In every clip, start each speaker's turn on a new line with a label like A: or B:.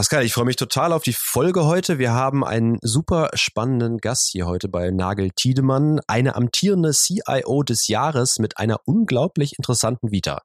A: Pascal, ich freue mich total auf die Folge heute. Wir haben einen super spannenden Gast hier heute bei Nagel Tiedemann, eine amtierende CIO des Jahres mit einer unglaublich interessanten Vita.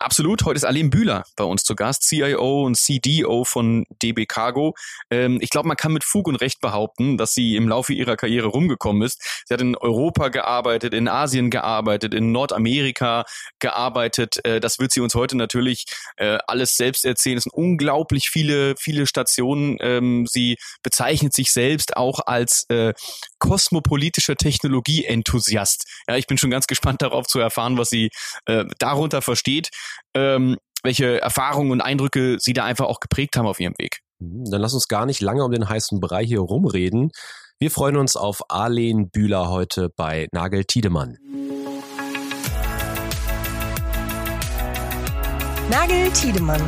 B: Absolut. Heute ist Aline Bühler bei uns zu Gast, CIO und CDO von DB Cargo. Ähm, ich glaube, man kann mit Fug und Recht behaupten, dass sie im Laufe ihrer Karriere rumgekommen ist. Sie hat in Europa gearbeitet, in Asien gearbeitet, in Nordamerika gearbeitet. Äh, das wird sie uns heute natürlich äh, alles selbst erzählen. Es sind unglaublich viele, viele Stationen. Ähm, sie bezeichnet sich selbst auch als äh, kosmopolitischer Technologie-Enthusiast. Ja, ich bin schon ganz gespannt darauf zu erfahren, was sie äh, darunter versteht ähm, welche Erfahrungen und Eindrücke Sie da einfach auch geprägt haben auf Ihrem Weg.
A: Mhm, dann lass uns gar nicht lange um den heißen Brei hier rumreden. Wir freuen uns auf Arlen Bühler heute bei Nagel Tiedemann.
C: Nagel Tiedemann,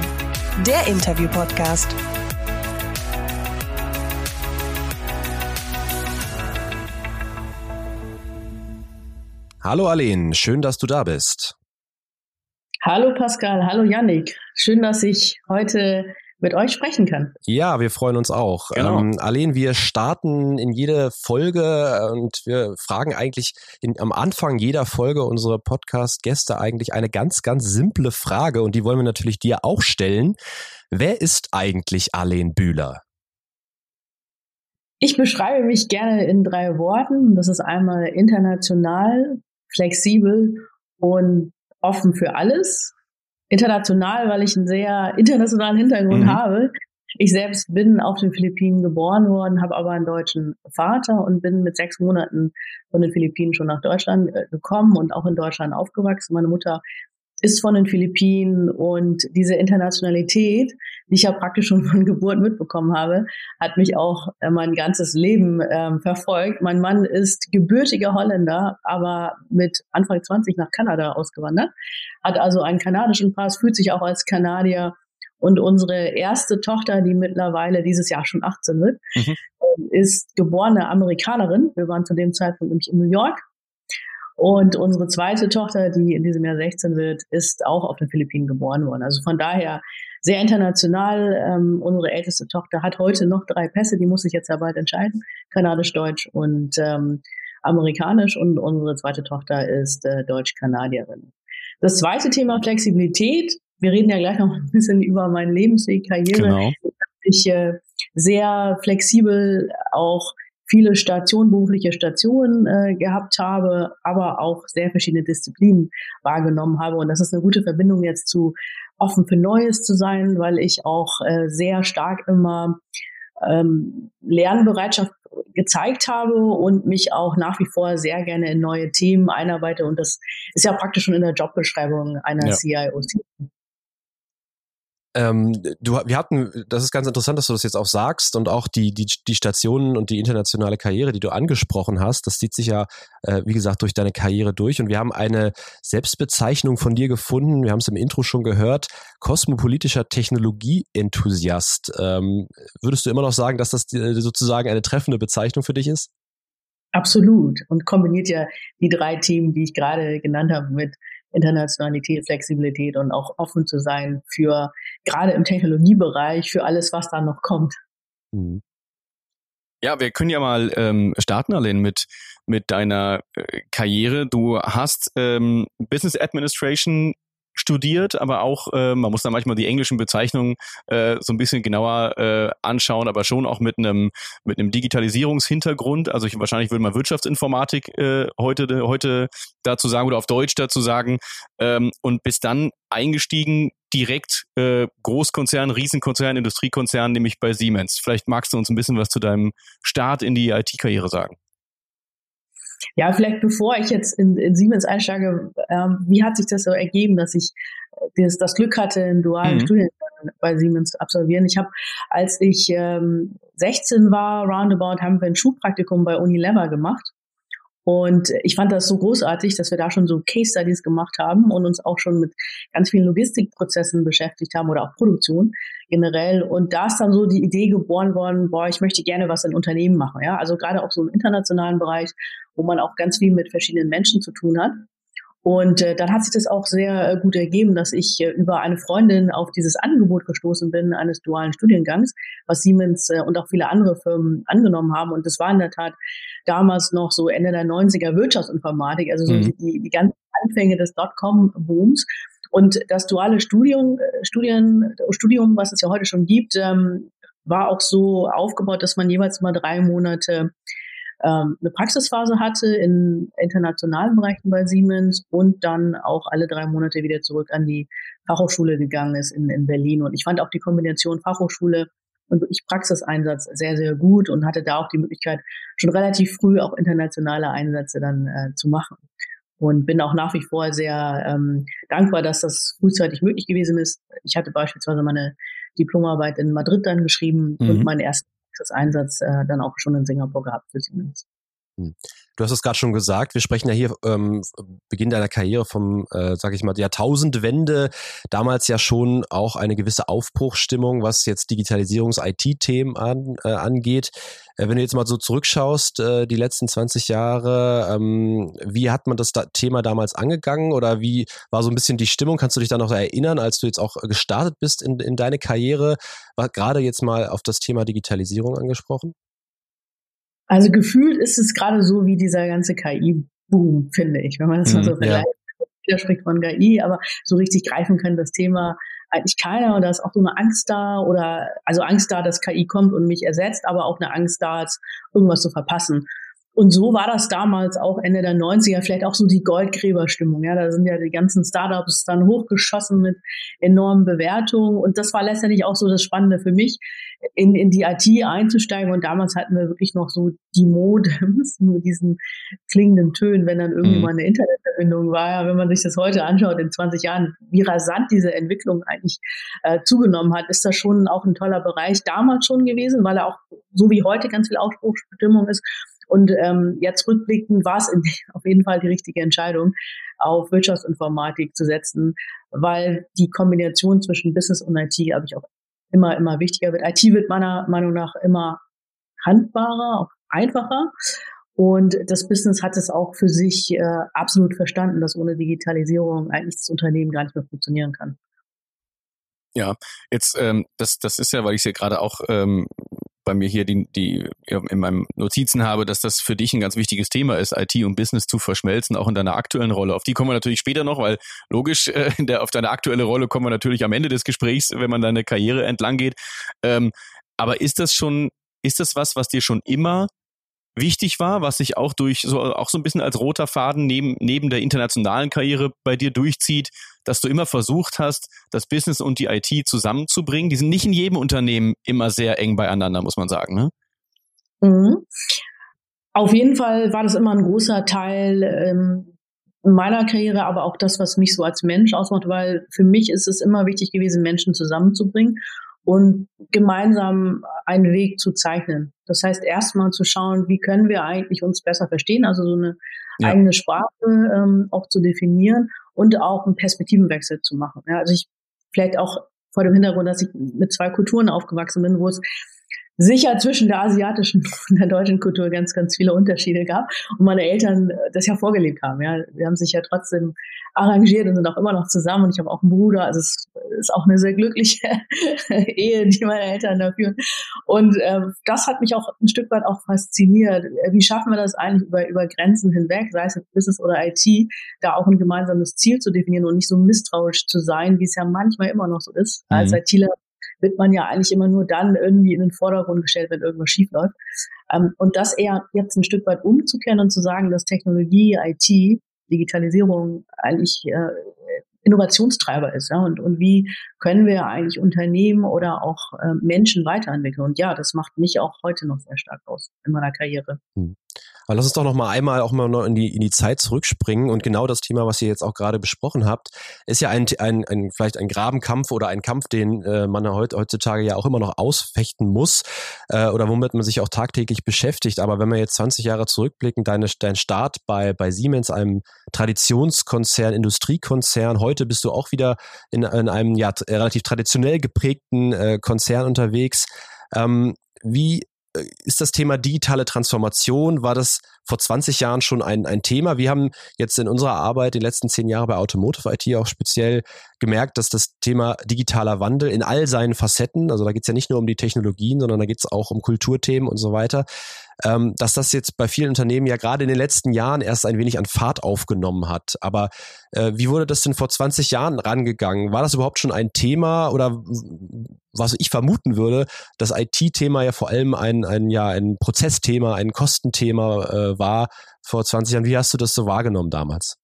C: der Interview-Podcast.
A: Hallo Arlen, schön, dass du da bist.
D: Hallo Pascal, hallo Yannick. Schön, dass ich heute mit euch sprechen kann.
A: Ja, wir freuen uns auch. Genau. Ähm, Aline, wir starten in jede Folge äh, und wir fragen eigentlich in, am Anfang jeder Folge unsere Podcast-Gäste eigentlich eine ganz, ganz simple Frage und die wollen wir natürlich dir auch stellen. Wer ist eigentlich Aline Bühler?
D: Ich beschreibe mich gerne in drei Worten. Das ist einmal international, flexibel und offen für alles. International, weil ich einen sehr internationalen Hintergrund mhm. habe. Ich selbst bin auf den Philippinen geboren worden, habe aber einen deutschen Vater und bin mit sechs Monaten von den Philippinen schon nach Deutschland äh, gekommen und auch in Deutschland aufgewachsen. Meine Mutter ist von den Philippinen und diese Internationalität, die ich ja praktisch schon von Geburt mitbekommen habe, hat mich auch äh, mein ganzes Leben ähm, verfolgt. Mein Mann ist gebürtiger Holländer, aber mit Anfang 20 nach Kanada ausgewandert, hat also einen kanadischen Pass, fühlt sich auch als Kanadier und unsere erste Tochter, die mittlerweile dieses Jahr schon 18 wird, mhm. ist geborene Amerikanerin. Wir waren zu dem Zeitpunkt nämlich in New York und unsere zweite Tochter, die in diesem Jahr 16 wird, ist auch auf den Philippinen geboren worden. Also von daher sehr international. Ähm, unsere älteste Tochter hat heute noch drei Pässe, die muss sich jetzt ja bald entscheiden. Kanadisch, Deutsch und ähm, Amerikanisch. Und unsere zweite Tochter ist äh, Deutsch-Kanadierin. Das zweite Thema Flexibilität. Wir reden ja gleich noch ein bisschen über meinen Lebensweg, Karriere. Genau. Ich äh, sehr flexibel auch viele Stationen, berufliche Stationen äh, gehabt habe, aber auch sehr verschiedene Disziplinen wahrgenommen habe. Und das ist eine gute Verbindung jetzt zu offen für Neues zu sein, weil ich auch äh, sehr stark immer ähm, Lernbereitschaft gezeigt habe und mich auch nach wie vor sehr gerne in neue Themen einarbeite. Und das ist ja praktisch schon in der Jobbeschreibung einer ja. CIO.
A: Ähm, du, wir hatten, das ist ganz interessant, dass du das jetzt auch sagst und auch die, die, die Stationen und die internationale Karriere, die du angesprochen hast, das zieht sich ja, äh, wie gesagt, durch deine Karriere durch und wir haben eine Selbstbezeichnung von dir gefunden, wir haben es im Intro schon gehört, kosmopolitischer Technologieenthusiast. Ähm, würdest du immer noch sagen, dass das sozusagen eine treffende Bezeichnung für dich ist?
D: Absolut und kombiniert ja die drei Themen, die ich gerade genannt habe, mit Internationalität, Flexibilität und auch offen zu sein für gerade im Technologiebereich für alles, was da noch kommt. Mhm.
B: Ja, wir können ja mal ähm, starten, Aline, mit, mit deiner äh, Karriere. Du hast ähm, Business Administration studiert, aber auch, äh, man muss da manchmal die englischen Bezeichnungen äh, so ein bisschen genauer äh, anschauen, aber schon auch mit einem mit Digitalisierungshintergrund. Also ich, wahrscheinlich würde man Wirtschaftsinformatik äh, heute heute dazu sagen oder auf Deutsch dazu sagen ähm, und bis dann eingestiegen direkt äh, Großkonzern, Riesenkonzern, Industriekonzern, nämlich bei Siemens. Vielleicht magst du uns ein bisschen was zu deinem Start in die IT-Karriere sagen.
D: Ja, vielleicht bevor ich jetzt in, in Siemens einsteige, ähm, wie hat sich das so ergeben, dass ich äh, das, das Glück hatte, einen dualen mhm. Studiengang bei Siemens zu absolvieren? Ich habe, als ich ähm, 16 war, roundabout, haben wir ein Schulpraktikum bei Unilever gemacht. Und ich fand das so großartig, dass wir da schon so Case Studies gemacht haben und uns auch schon mit ganz vielen Logistikprozessen beschäftigt haben oder auch Produktion generell. Und da ist dann so die Idee geboren worden, boah, ich möchte gerne was in Unternehmen machen. Ja, also gerade auch so im internationalen Bereich, wo man auch ganz viel mit verschiedenen Menschen zu tun hat. Und äh, dann hat sich das auch sehr äh, gut ergeben, dass ich äh, über eine Freundin auf dieses Angebot gestoßen bin eines dualen Studiengangs, was Siemens äh, und auch viele andere Firmen angenommen haben. Und das war in der Tat damals noch so Ende der 90er Wirtschaftsinformatik, also so mhm. die, die ganzen Anfänge des Dotcom-Booms. Und das duale Studium, äh, Studien, Studium, was es ja heute schon gibt, ähm, war auch so aufgebaut, dass man jeweils mal drei Monate ähm, eine Praxisphase hatte in internationalen Bereichen bei Siemens und dann auch alle drei Monate wieder zurück an die Fachhochschule gegangen ist in, in Berlin. Und ich fand auch die Kombination Fachhochschule und wirklich Praxiseinsatz sehr, sehr gut und hatte da auch die Möglichkeit, schon relativ früh auch internationale Einsätze dann äh, zu machen. Und bin auch nach wie vor sehr ähm, dankbar, dass das frühzeitig möglich gewesen ist. Ich hatte beispielsweise meine Diplomarbeit in Madrid dann geschrieben mhm. und meinen ersten Einsatz äh, dann auch schon in Singapur gehabt für Siemens.
A: Hm. Du hast es gerade schon gesagt, wir sprechen ja hier ähm, Beginn deiner Karriere vom, äh, sag ich mal, Jahrtausendwende, damals ja schon auch eine gewisse Aufbruchstimmung, was jetzt Digitalisierungs-IT-Themen an, äh, angeht. Äh, wenn du jetzt mal so zurückschaust, äh, die letzten 20 Jahre, ähm, wie hat man das da Thema damals angegangen oder wie war so ein bisschen die Stimmung? Kannst du dich da noch erinnern, als du jetzt auch gestartet bist in, in deine Karriere? War gerade jetzt mal auf das Thema Digitalisierung angesprochen?
D: Also gefühlt ist es gerade so wie dieser ganze KI-Boom, finde ich, wenn man das mal so mhm, vergleicht. Ja. Jeder spricht von KI, aber so richtig greifen kann das Thema eigentlich keiner und da ist auch so eine Angst da oder also Angst da, dass KI kommt und mich ersetzt, aber auch eine Angst da, irgendwas zu verpassen. Und so war das damals auch Ende der 90er, vielleicht auch so die Goldgräberstimmung. Ja, da sind ja die ganzen Startups dann hochgeschossen mit enormen Bewertungen. Und das war letztendlich auch so das Spannende für mich, in, in die IT einzusteigen. Und damals hatten wir wirklich noch so die Modems mit diesen klingenden Tönen, wenn dann irgendwie mhm. mal eine Internetverbindung war. Ja, wenn man sich das heute anschaut, in 20 Jahren, wie rasant diese Entwicklung eigentlich äh, zugenommen hat, ist das schon auch ein toller Bereich damals schon gewesen, weil er auch so wie heute ganz viel Ausspruchsbestimmung ist und ähm, jetzt rückblickend war es auf jeden Fall die richtige Entscheidung, auf Wirtschaftsinformatik zu setzen, weil die Kombination zwischen Business und IT, glaube ich, auch immer, immer wichtiger wird. IT wird meiner Meinung nach immer handbarer, auch einfacher. Und das Business hat es auch für sich äh, absolut verstanden, dass ohne Digitalisierung eigentlich das Unternehmen gar nicht mehr funktionieren kann.
B: Ja, jetzt ähm, das das ist ja, weil ich es ja gerade auch ähm, bei mir hier die, die in meinem Notizen habe, dass das für dich ein ganz wichtiges Thema ist, IT und Business zu verschmelzen, auch in deiner aktuellen Rolle. Auf die kommen wir natürlich später noch, weil logisch, äh, der, auf deine aktuelle Rolle kommen wir natürlich am Ende des Gesprächs, wenn man deine Karriere entlang geht. Ähm, aber ist das schon, ist das was, was dir schon immer wichtig war, was sich auch durch so auch so ein bisschen als roter Faden neben neben der internationalen Karriere bei dir durchzieht, dass du immer versucht hast, das Business und die IT zusammenzubringen. Die sind nicht in jedem Unternehmen immer sehr eng beieinander, muss man sagen. Ne?
D: Mhm. Auf jeden Fall war das immer ein großer Teil ähm, meiner Karriere, aber auch das, was mich so als Mensch ausmacht, weil für mich ist es immer wichtig gewesen, Menschen zusammenzubringen und gemeinsam einen Weg zu zeichnen. Das heißt, erstmal zu schauen, wie können wir eigentlich uns besser verstehen, also so eine ja. eigene Sprache ähm, auch zu definieren und auch einen Perspektivenwechsel zu machen. Ja, also ich vielleicht auch vor dem Hintergrund, dass ich mit zwei Kulturen aufgewachsen bin, wo es sicher zwischen der asiatischen und der deutschen Kultur ganz, ganz viele Unterschiede gab und meine Eltern das ja vorgelebt haben. Ja, wir haben sich ja trotzdem arrangiert und sind auch immer noch zusammen und ich habe auch einen Bruder. Also es ist auch eine sehr glückliche Ehe, die meine Eltern da führen. Und ähm, das hat mich auch ein Stück weit auch fasziniert. Wie schaffen wir das eigentlich über, über Grenzen hinweg, sei es Business oder IT, da auch ein gemeinsames Ziel zu definieren und nicht so misstrauisch zu sein, wie es ja manchmal immer noch so ist. Mhm. Als ITler wird man ja eigentlich immer nur dann irgendwie in den Vordergrund gestellt, wenn irgendwas schief läuft. Ähm, und das eher jetzt ein Stück weit umzukehren und zu sagen, dass Technologie, IT, Digitalisierung eigentlich äh, Innovationstreiber ist. Ja? Und, und wie können wir eigentlich Unternehmen oder auch äh, Menschen weiterentwickeln? Und ja, das macht mich auch heute noch sehr stark aus in meiner Karriere. Hm.
A: Aber lass uns doch noch mal einmal auch mal in die, in die Zeit zurückspringen und genau das Thema, was ihr jetzt auch gerade besprochen habt, ist ja ein, ein, ein vielleicht ein Grabenkampf oder ein Kampf, den äh, man heutzutage ja auch immer noch ausfechten muss äh, oder womit man sich auch tagtäglich beschäftigt. Aber wenn wir jetzt 20 Jahre zurückblicken, deine, dein Start bei, bei Siemens, einem Traditionskonzern, Industriekonzern, heute bist du auch wieder in, in einem ja, relativ traditionell geprägten äh, Konzern unterwegs. Ähm, wie ist das Thema digitale Transformation, war das vor 20 Jahren schon ein, ein Thema. Wir haben jetzt in unserer Arbeit die letzten zehn Jahre bei Automotive IT auch speziell gemerkt, dass das Thema digitaler Wandel in all seinen Facetten, also da geht es ja nicht nur um die Technologien, sondern da geht es auch um Kulturthemen und so weiter, ähm, dass das jetzt bei vielen Unternehmen ja gerade in den letzten Jahren erst ein wenig an Fahrt aufgenommen hat. Aber äh, wie wurde das denn vor 20 Jahren rangegangen? War das überhaupt schon ein Thema oder was ich vermuten würde, das IT-Thema ja vor allem ein, ein, ja, ein Prozessthema, ein Kostenthema äh, war vor 20 Jahren. Wie hast du das so wahrgenommen damals?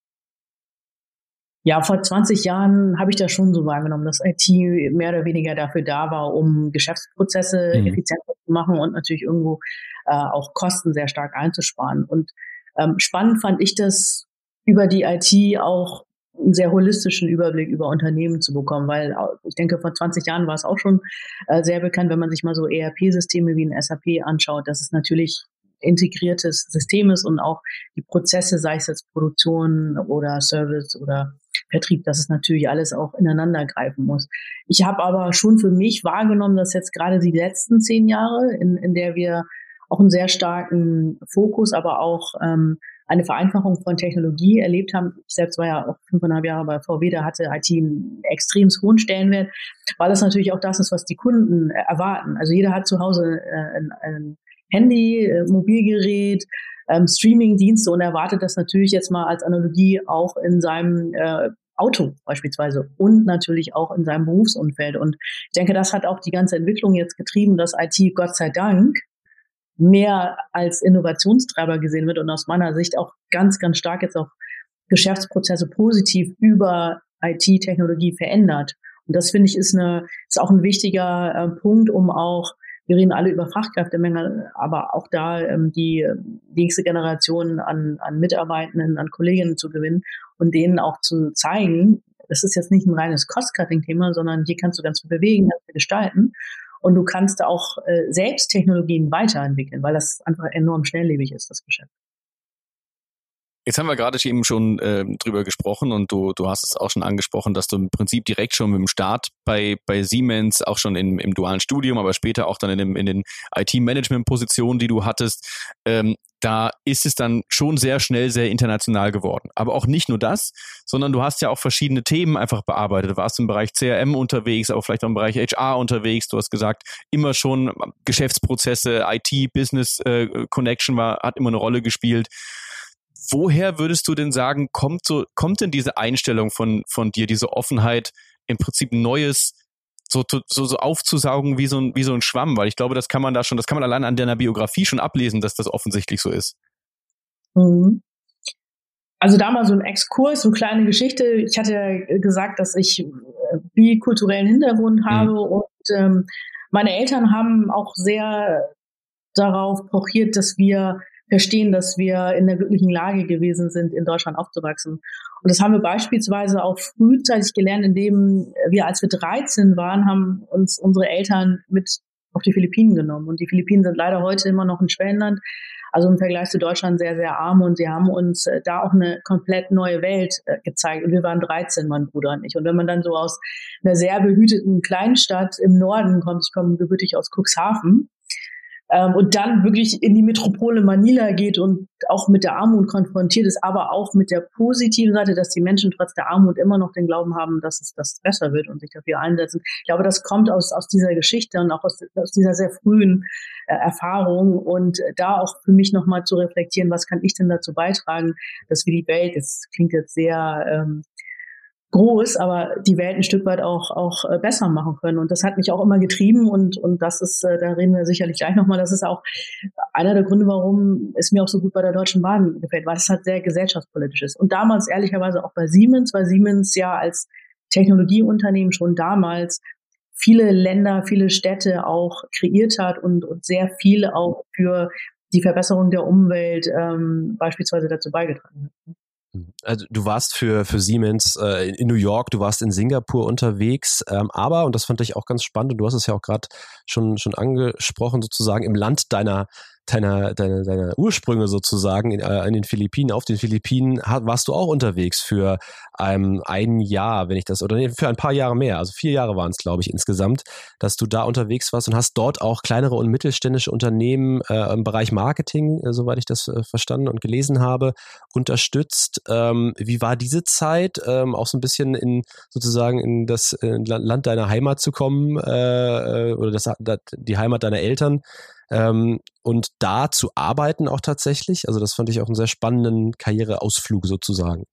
D: Ja, vor 20 Jahren habe ich das schon so wahrgenommen, dass IT mehr oder weniger dafür da war, um Geschäftsprozesse mhm. effizienter machen und natürlich irgendwo äh, auch Kosten sehr stark einzusparen. Und ähm, spannend fand ich das, über die IT auch einen sehr holistischen Überblick über Unternehmen zu bekommen, weil ich denke, vor 20 Jahren war es auch schon äh, sehr bekannt, wenn man sich mal so ERP-Systeme wie ein SAP anschaut, dass es natürlich integriertes System ist und auch die Prozesse, sei es jetzt Produktion oder Service oder Vertrieb, dass es natürlich alles auch ineinander greifen muss. Ich habe aber schon für mich wahrgenommen, dass jetzt gerade die letzten zehn Jahre, in, in der wir auch einen sehr starken Fokus, aber auch ähm, eine Vereinfachung von Technologie erlebt haben. Ich selbst war ja auch fünfeinhalb Jahre bei VW, da hatte IT einen extrem hohen Stellenwert, weil das natürlich auch das ist, was die Kunden erwarten. Also jeder hat zu Hause äh, ein, ein Handy, äh, Mobilgerät, ähm, Streaming-Dienste und erwartet das natürlich jetzt mal als Analogie auch in seinem äh, Auto beispielsweise und natürlich auch in seinem Berufsumfeld. Und ich denke, das hat auch die ganze Entwicklung jetzt getrieben, dass IT Gott sei Dank mehr als Innovationstreiber gesehen wird und aus meiner Sicht auch ganz, ganz stark jetzt auch Geschäftsprozesse positiv über IT-Technologie verändert. Und das finde ich ist eine, ist auch ein wichtiger äh, Punkt, um auch wir reden alle über Fachkräftemangel, aber auch da ähm, die, die nächste Generation an, an Mitarbeitenden, an Kolleginnen zu gewinnen und denen auch zu zeigen, das ist jetzt nicht ein reines Cost-Cutting-Thema, sondern hier kannst du ganz viel bewegen, ganz viel gestalten. Und du kannst auch äh, selbst Technologien weiterentwickeln, weil das einfach enorm schnelllebig ist, das Geschäft.
B: Jetzt haben wir gerade eben schon äh, drüber gesprochen und du, du hast es auch schon angesprochen, dass du im Prinzip direkt schon mit dem Start bei, bei Siemens, auch schon in, im dualen Studium, aber später auch dann in, dem, in den IT-Management-Positionen, die du hattest, ähm, da ist es dann schon sehr schnell sehr international geworden. Aber auch nicht nur das, sondern du hast ja auch verschiedene Themen einfach bearbeitet. Du warst im Bereich CRM unterwegs, aber vielleicht auch im Bereich HR unterwegs. Du hast gesagt, immer schon Geschäftsprozesse, IT, Business äh, Connection war, hat immer eine Rolle gespielt woher würdest du denn sagen, kommt so, kommt denn diese Einstellung von, von dir, diese Offenheit, im Prinzip Neues so, so, so aufzusaugen wie so, ein, wie so ein Schwamm? Weil ich glaube, das kann man da schon, das kann man allein an deiner Biografie schon ablesen, dass das offensichtlich so ist.
D: Mhm. Also da mal so ein Exkurs, so eine kleine Geschichte. Ich hatte ja gesagt, dass ich äh, bikulturellen Hintergrund mhm. habe mhm. und ähm, meine Eltern haben auch sehr darauf pochiert, dass wir verstehen, dass wir in der glücklichen Lage gewesen sind, in Deutschland aufzuwachsen. Und das haben wir beispielsweise auch frühzeitig gelernt, indem wir, als wir 13 waren, haben uns unsere Eltern mit auf die Philippinen genommen. Und die Philippinen sind leider heute immer noch ein Schwellenland, also im Vergleich zu Deutschland sehr, sehr arm. Und sie haben uns äh, da auch eine komplett neue Welt äh, gezeigt. Und wir waren 13, mein Bruder und ich. Und wenn man dann so aus einer sehr behüteten Kleinstadt im Norden kommt, ich komme gebürtig aus Cuxhaven, ähm, und dann wirklich in die Metropole Manila geht und auch mit der Armut konfrontiert ist, aber auch mit der positiven Seite, dass die Menschen trotz der Armut immer noch den Glauben haben, dass es das besser wird und sich dafür einsetzen. Ich glaube, das kommt aus, aus dieser Geschichte und auch aus, aus dieser sehr frühen äh, Erfahrung und äh, da auch für mich nochmal zu reflektieren, was kann ich denn dazu beitragen, dass wir die Welt, das klingt jetzt sehr ähm, groß, aber die Welt ein Stück weit auch, auch äh, besser machen können. Und das hat mich auch immer getrieben und, und das ist, äh, da reden wir sicherlich gleich nochmal, das ist auch einer der Gründe, warum es mir auch so gut bei der Deutschen Bahn gefällt, weil es halt sehr gesellschaftspolitisch ist. Und damals ehrlicherweise auch bei Siemens, weil Siemens ja als Technologieunternehmen schon damals viele Länder, viele Städte auch kreiert hat und, und sehr viel auch für die Verbesserung der Umwelt ähm, beispielsweise dazu beigetragen hat.
A: Also du warst für, für Siemens äh, in New York, du warst in Singapur unterwegs, ähm, aber, und das fand ich auch ganz spannend, und du hast es ja auch gerade schon, schon angesprochen, sozusagen im Land deiner, deiner, deiner, deiner Ursprünge sozusagen in, äh, in den Philippinen, auf den Philippinen warst du auch unterwegs für ähm, ein Jahr, wenn ich das, oder nee, für ein paar Jahre mehr, also vier Jahre waren es, glaube ich, insgesamt, dass du da unterwegs warst und hast dort auch kleinere und mittelständische Unternehmen äh, im Bereich Marketing, äh, soweit ich das äh, verstanden und gelesen habe, unterstützt. Ähm, wie war diese Zeit, ähm, auch so ein bisschen in sozusagen in das äh, Land deiner Heimat zu kommen äh, äh, oder das, die Heimat deiner Eltern? Ähm, und da zu arbeiten auch tatsächlich. Also das fand ich auch einen sehr spannenden Karriereausflug sozusagen.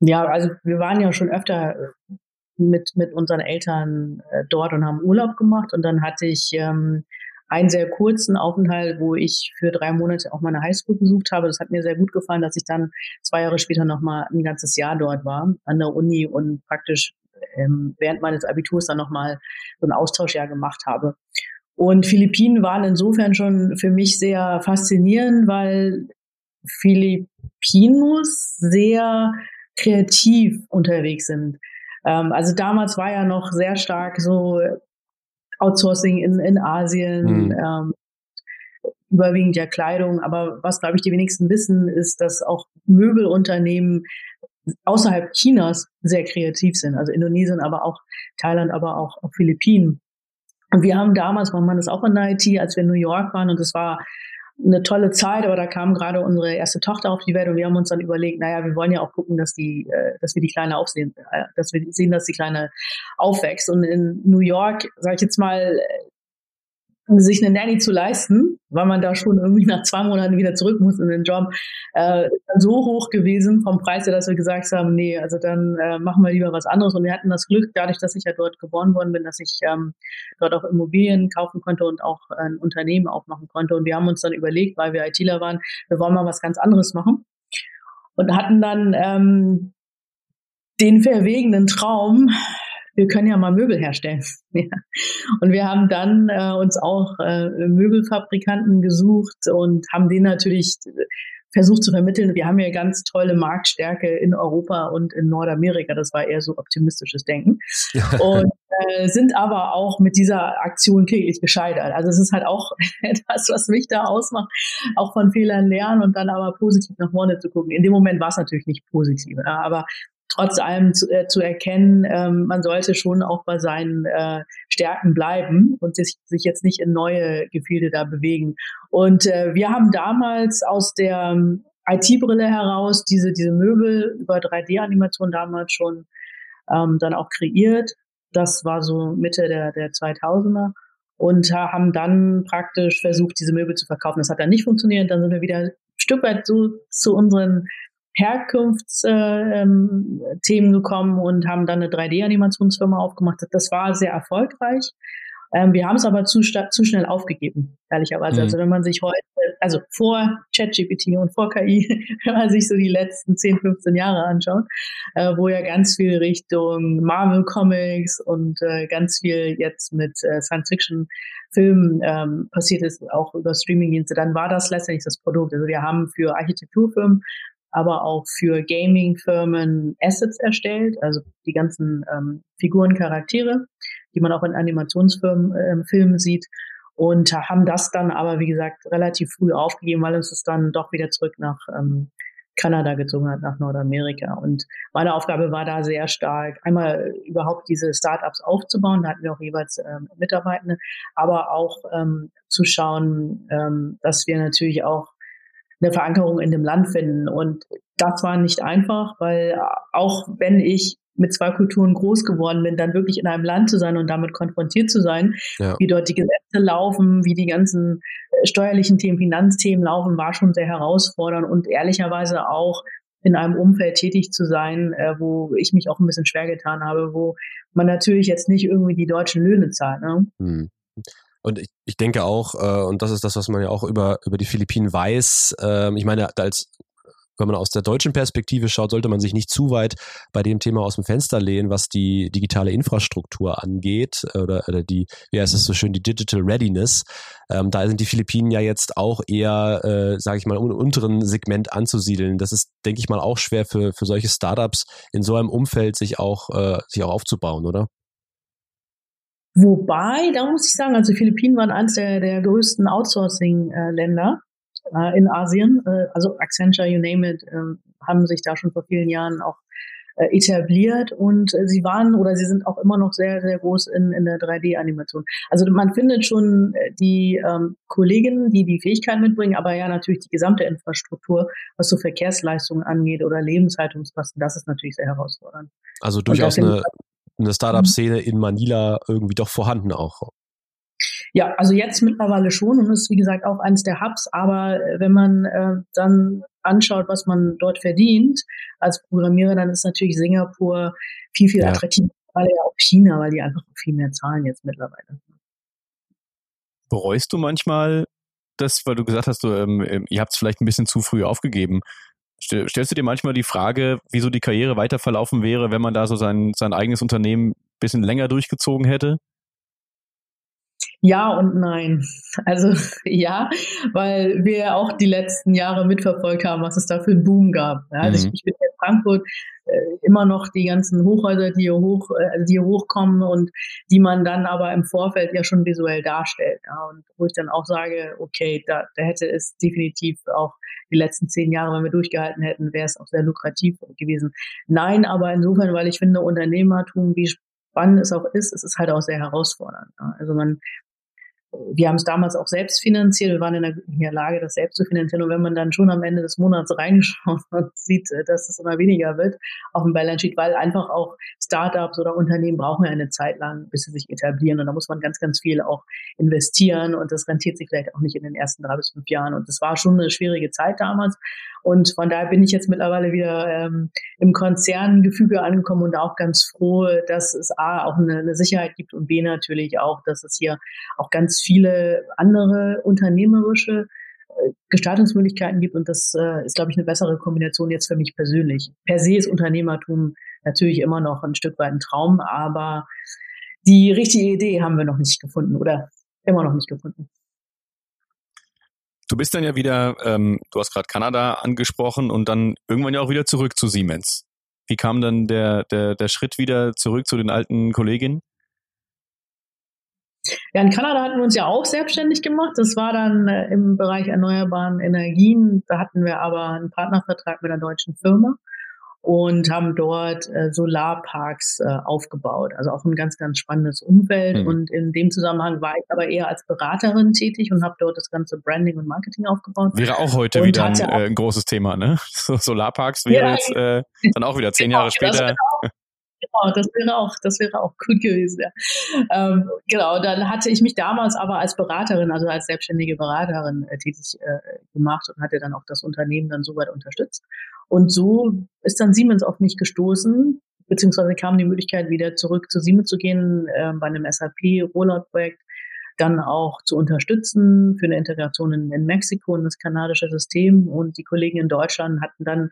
D: Ja, also wir waren ja schon öfter äh, mit, mit unseren Eltern äh, dort und haben Urlaub gemacht und dann hatte ich ähm, einen sehr kurzen Aufenthalt, wo ich für drei Monate auch meine Highschool besucht habe. Das hat mir sehr gut gefallen, dass ich dann zwei Jahre später nochmal ein ganzes Jahr dort war an der Uni und praktisch ähm, während meines Abiturs dann nochmal so ein Austauschjahr gemacht habe. Und Philippinen waren insofern schon für mich sehr faszinierend, weil Filipinos sehr kreativ unterwegs sind. Ähm, also damals war ja noch sehr stark so Outsourcing in, in Asien, mhm. ähm, überwiegend ja Kleidung. Aber was, glaube ich, die wenigsten wissen, ist, dass auch Möbelunternehmen außerhalb Chinas sehr kreativ sind. Also Indonesien, aber auch Thailand, aber auch, auch Philippinen. Und wir haben damals, mein Mann ist auch in der IT, als wir in New York waren und es war eine tolle Zeit, aber da kam gerade unsere erste Tochter auf die Welt und wir haben uns dann überlegt, naja, wir wollen ja auch gucken, dass die, äh, dass wir die Kleine aufsehen, äh, dass wir sehen, dass die Kleine aufwächst. Und in New York, sage ich jetzt mal, sich eine Nanny zu leisten, weil man da schon irgendwie nach zwei Monaten wieder zurück muss in den Job, äh, so hoch gewesen vom Preis her, dass wir gesagt haben, nee, also dann äh, machen wir lieber was anderes. Und wir hatten das Glück, dadurch, dass ich ja dort geboren worden bin, dass ich ähm, dort auch Immobilien kaufen konnte und auch ein Unternehmen aufmachen konnte. Und wir haben uns dann überlegt, weil wir ITler waren, wir wollen mal was ganz anderes machen. Und hatten dann ähm, den verwegenen Traum, wir können ja mal Möbel herstellen. Ja. Und wir haben dann äh, uns auch äh, Möbelfabrikanten gesucht und haben denen natürlich versucht zu vermitteln, wir haben ja ganz tolle Marktstärke in Europa und in Nordamerika. Das war eher so optimistisches Denken. und äh, sind aber auch mit dieser Aktion kläglich gescheitert. Also es ist halt auch etwas, was mich da ausmacht, auch von Fehlern lernen und dann aber positiv nach vorne zu gucken. In dem Moment war es natürlich nicht positiv, aber trotz allem zu, äh, zu erkennen, ähm, man sollte schon auch bei seinen äh, Stärken bleiben und sich, sich jetzt nicht in neue Gefilde da bewegen. Und äh, wir haben damals aus der ähm, IT-Brille heraus diese, diese Möbel über 3D-Animation damals schon ähm, dann auch kreiert. Das war so Mitte der, der 2000er und haben dann praktisch versucht, diese Möbel zu verkaufen. Das hat dann nicht funktioniert. Dann sind wir wieder ein Stück weit so zu unseren Herkunftsthemen äh, ähm, gekommen und haben dann eine 3D-Animationsfirma aufgemacht. Das war sehr erfolgreich. Ähm, wir haben es aber zu, zu schnell aufgegeben, ehrlicherweise. Mhm. Also wenn man sich heute, also vor ChatGPT und vor KI, wenn man sich so die letzten 10, 15 Jahre anschaut, äh, wo ja ganz viel Richtung Marvel Comics und äh, ganz viel jetzt mit äh, Science Fiction Filmen ähm, passiert ist, auch über Streamingdienste, dann war das letztendlich das Produkt. Also wir haben für Architekturfirmen aber auch für Gaming-Firmen Assets erstellt, also die ganzen ähm, Figuren, Charaktere, die man auch in Animationsfilmen äh, Filmen sieht und haben das dann aber, wie gesagt, relativ früh aufgegeben, weil uns das dann doch wieder zurück nach ähm, Kanada gezogen hat, nach Nordamerika. Und meine Aufgabe war da sehr stark, einmal überhaupt diese Startups aufzubauen, da hatten wir auch jeweils ähm, Mitarbeitende, aber auch ähm, zu schauen, ähm, dass wir natürlich auch eine Verankerung in dem Land finden. Und das war nicht einfach, weil auch wenn ich mit zwei Kulturen groß geworden bin, dann wirklich in einem Land zu sein und damit konfrontiert zu sein, ja. wie dort die Gesetze laufen, wie die ganzen äh, steuerlichen Themen, Finanzthemen laufen, war schon sehr herausfordernd und ehrlicherweise auch in einem Umfeld tätig zu sein, äh, wo ich mich auch ein bisschen schwer getan habe, wo man natürlich jetzt nicht irgendwie die deutschen Löhne zahlt. Ne? Hm.
A: Und ich, ich denke auch, äh, und das ist das, was man ja auch über, über die Philippinen weiß, äh, ich meine, als wenn man aus der deutschen Perspektive schaut, sollte man sich nicht zu weit bei dem Thema aus dem Fenster lehnen, was die digitale Infrastruktur angeht oder, oder die, wie heißt es so schön, die Digital Readiness. Ähm, da sind die Philippinen ja jetzt auch eher, äh, sage ich mal, im unteren Segment anzusiedeln. Das ist, denke ich mal, auch schwer für, für solche Startups in so einem Umfeld sich auch, äh, sich auch aufzubauen, oder?
D: Wobei, da muss ich sagen, also Philippinen waren eines der, der größten Outsourcing-Länder äh, in Asien. Äh, also Accenture, you name it, äh, haben sich da schon vor vielen Jahren auch äh, etabliert und äh, sie waren oder sie sind auch immer noch sehr, sehr groß in, in der 3D-Animation. Also man findet schon äh, die ähm, Kolleginnen, die die Fähigkeit mitbringen, aber ja natürlich die gesamte Infrastruktur, was so Verkehrsleistungen angeht oder Lebenshaltungskosten, das ist natürlich sehr herausfordernd.
A: Also durchaus eine, eine Startup-Szene in Manila irgendwie doch vorhanden auch.
D: Ja, also jetzt mittlerweile schon und ist wie gesagt auch eines der Hubs, aber äh, wenn man äh, dann anschaut, was man dort verdient als Programmierer, dann ist natürlich Singapur viel, viel ja. attraktiver, weil ja auch China, weil die einfach viel mehr zahlen jetzt mittlerweile.
B: Bereust du manchmal das, weil du gesagt hast, du, ähm, ähm ihr habt es vielleicht ein bisschen zu früh aufgegeben. Stellst du dir manchmal die Frage, wieso die Karriere weiter verlaufen wäre, wenn man da so sein, sein eigenes Unternehmen bisschen länger durchgezogen hätte?
D: Ja und nein. Also ja, weil wir auch die letzten Jahre mitverfolgt haben, was es da für einen Boom gab. Also mhm. ich, ich bin in Frankfurt äh, immer noch die ganzen Hochhäuser, die hier hoch, äh, die hier hochkommen und die man dann aber im Vorfeld ja schon visuell darstellt. Ja, und wo ich dann auch sage, okay, da, da hätte es definitiv auch die letzten zehn Jahre, wenn wir durchgehalten hätten, wäre es auch sehr lukrativ gewesen. Nein, aber insofern, weil ich finde, Unternehmertum, wie spannend es auch ist, es ist halt auch sehr herausfordernd. Also man wir haben es damals auch selbst finanziert, wir waren in der, in der, Lage, das selbst zu finanzieren. Und wenn man dann schon am Ende des Monats reinschaut und sieht, äh, dass es immer weniger wird auf dem Balance Sheet, weil einfach auch Startups oder Unternehmen brauchen ja eine Zeit lang, bis sie sich etablieren. Und da muss man ganz, ganz viel auch investieren und das rentiert sich vielleicht auch nicht in den ersten drei bis fünf Jahren. Und das war schon eine schwierige Zeit damals. Und von daher bin ich jetzt mittlerweile wieder ähm, im Konzerngefüge angekommen und auch ganz froh, dass es A, auch eine, eine Sicherheit gibt und B, natürlich auch, dass es hier auch ganz viele andere unternehmerische äh, Gestaltungsmöglichkeiten gibt und das äh, ist, glaube ich, eine bessere Kombination jetzt für mich persönlich. Per se ist Unternehmertum natürlich immer noch ein Stück weit ein Traum, aber die richtige Idee haben wir noch nicht gefunden oder immer noch nicht gefunden.
B: Du bist dann ja wieder, ähm, du hast gerade Kanada angesprochen und dann irgendwann ja auch wieder zurück zu Siemens. Wie kam dann der, der, der Schritt wieder zurück zu den alten Kolleginnen?
D: Ja, in Kanada hatten wir uns ja auch selbstständig gemacht. Das war dann äh, im Bereich erneuerbaren Energien. Da hatten wir aber einen Partnervertrag mit einer deutschen Firma und haben dort äh, Solarparks äh, aufgebaut. Also auch ein ganz, ganz spannendes Umfeld. Mhm. Und in dem Zusammenhang war ich aber eher als Beraterin tätig und habe dort das ganze Branding und Marketing aufgebaut.
B: Wäre auch heute und wieder ein, äh, ein, großes Thema, ne? So Solarparks wäre ja, jetzt äh, dann auch wieder zehn Jahre genau, später.
D: Genau, das wäre auch, das wäre auch gut gewesen. Ja. Ähm, genau, dann hatte ich mich damals aber als Beraterin, also als selbstständige Beraterin äh, tätig äh, gemacht und hatte dann auch das Unternehmen dann soweit unterstützt. Und so ist dann Siemens auf mich gestoßen, beziehungsweise kam die Möglichkeit, wieder zurück zu Siemens zu gehen, äh, bei einem SAP-Rollout-Projekt dann auch zu unterstützen für eine Integration in, in Mexiko in das kanadische System. Und die Kollegen in Deutschland hatten dann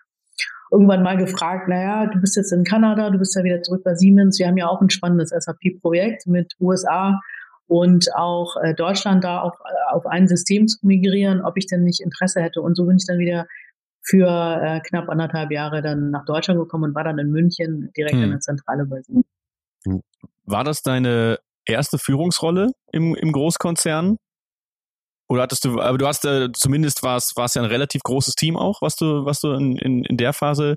D: irgendwann mal gefragt, naja, du bist jetzt in Kanada, du bist ja wieder zurück bei Siemens. Wir haben ja auch ein spannendes SAP-Projekt mit USA und auch äh, Deutschland da auf, äh, auf ein System zu migrieren, ob ich denn nicht Interesse hätte. Und so bin ich dann wieder für äh, knapp anderthalb Jahre dann nach Deutschland gekommen und war dann in München direkt hm. in der Zentrale bei Siemens.
B: War das deine erste Führungsrolle im, im Großkonzern? Oder hattest du, aber du hast äh, zumindest war es ja ein relativ großes Team auch, was du was du in, in, in der Phase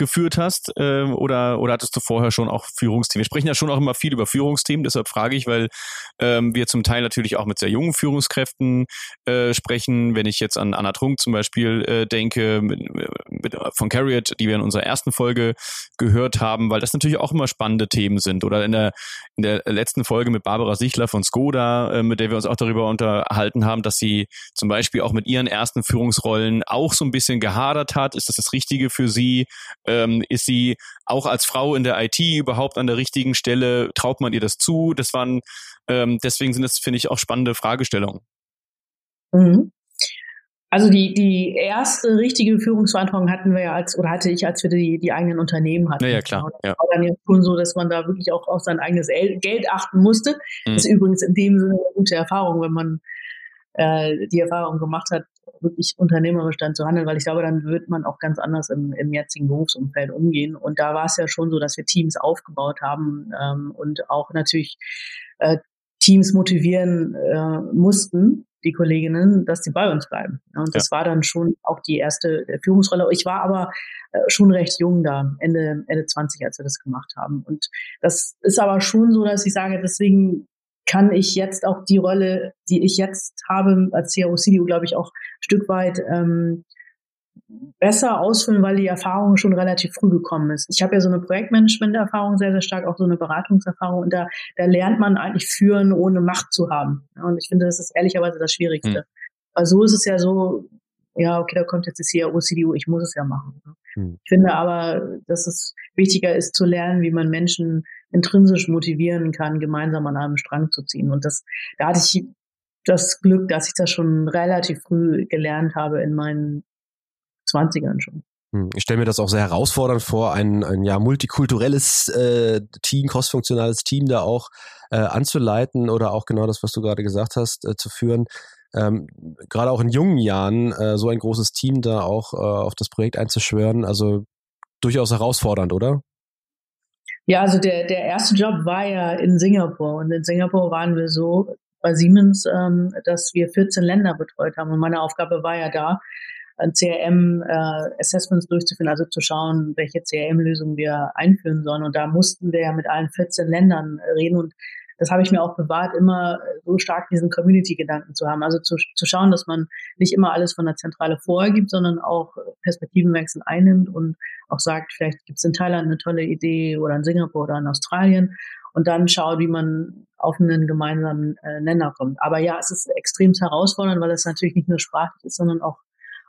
B: geführt hast äh, oder, oder hattest du vorher schon auch Führungsteam? Wir sprechen ja schon auch immer viel über Führungsteam, deshalb frage ich, weil ähm, wir zum Teil natürlich auch mit sehr jungen Führungskräften äh, sprechen. Wenn ich jetzt an Anna Trunk zum Beispiel äh, denke, mit, mit, von Carriot, die wir in unserer ersten Folge gehört haben, weil das natürlich auch immer spannende Themen sind. Oder in der, in der letzten Folge mit Barbara Sichler von Skoda, äh, mit der wir uns auch darüber unterhalten haben, dass sie zum Beispiel auch mit ihren ersten Führungsrollen auch so ein bisschen gehadert hat. Ist das das Richtige für sie? Ähm, ist sie auch als Frau in der IT überhaupt an der richtigen Stelle? Traut man ihr das zu? Das waren, ähm, deswegen sind das, finde ich, auch spannende Fragestellungen.
D: Mhm. Also die, die erste richtige Führungsverantwortung hatten wir ja als, oder hatte ich, als wir die, die eigenen Unternehmen hatten.
B: Ja, ja klar.
D: Ja. War dann ja schon so, dass man da wirklich auch auf sein eigenes Geld achten musste. Mhm. Das ist übrigens in dem Sinne eine gute Erfahrung, wenn man äh, die Erfahrung gemacht hat, wirklich unternehmerisch dann zu handeln, weil ich glaube, dann wird man auch ganz anders im, im jetzigen Berufsumfeld umgehen. Und da war es ja schon so, dass wir Teams aufgebaut haben ähm, und auch natürlich äh, Teams motivieren äh, mussten, die Kolleginnen, dass sie bei uns bleiben. Und das ja. war dann schon auch die erste Führungsrolle. Ich war aber äh, schon recht jung da, Ende, Ende 20, als wir das gemacht haben. Und das ist aber schon so, dass ich sage, deswegen kann ich jetzt auch die Rolle, die ich jetzt habe als CAO CDU, glaube ich, auch ein Stück weit ähm, besser ausfüllen, weil die Erfahrung schon relativ früh gekommen ist. Ich habe ja so eine Projektmanagement-Erfahrung sehr, sehr stark, auch so eine Beratungserfahrung und da, da lernt man eigentlich führen, ohne Macht zu haben. Und ich finde, das ist ehrlicherweise das Schwierigste. Hm. Weil so ist es ja so, ja, okay, da kommt jetzt die CAO, CDU, ich muss es ja machen. Hm. Ich finde aber, dass es wichtiger ist zu lernen, wie man Menschen intrinsisch motivieren kann, gemeinsam an einem Strang zu ziehen. Und das, da hatte ich das Glück, dass ich das schon relativ früh gelernt habe in meinen 20ern schon.
A: Hm, ich stelle mir das auch sehr herausfordernd vor, ein, ein ja multikulturelles äh, Team, crossfunktionales Team da auch äh, anzuleiten oder auch genau das, was du gerade gesagt hast, äh, zu führen. Ähm, gerade auch in jungen Jahren äh, so ein großes Team da auch äh, auf das Projekt einzuschwören, also durchaus herausfordernd, oder?
D: Ja, also der, der erste Job war ja in Singapur und in Singapur waren wir so bei Siemens, ähm, dass wir 14 Länder betreut haben und meine Aufgabe war ja da, CRM-Assessments äh, durchzuführen, also zu schauen, welche CRM-Lösung wir einführen sollen. Und da mussten wir ja mit allen 14 Ländern reden. Und das habe ich mir auch bewahrt, immer so stark diesen Community-Gedanken zu haben. Also zu, zu schauen, dass man nicht immer alles von der Zentrale vorgibt, sondern auch Perspektivenwechsel einnimmt und auch sagt, vielleicht gibt es in Thailand eine tolle Idee oder in Singapur oder in Australien und dann schaut, wie man auf einen gemeinsamen äh, Nenner kommt. Aber ja, es ist extrem herausfordernd, weil es natürlich nicht nur sprachlich ist, sondern auch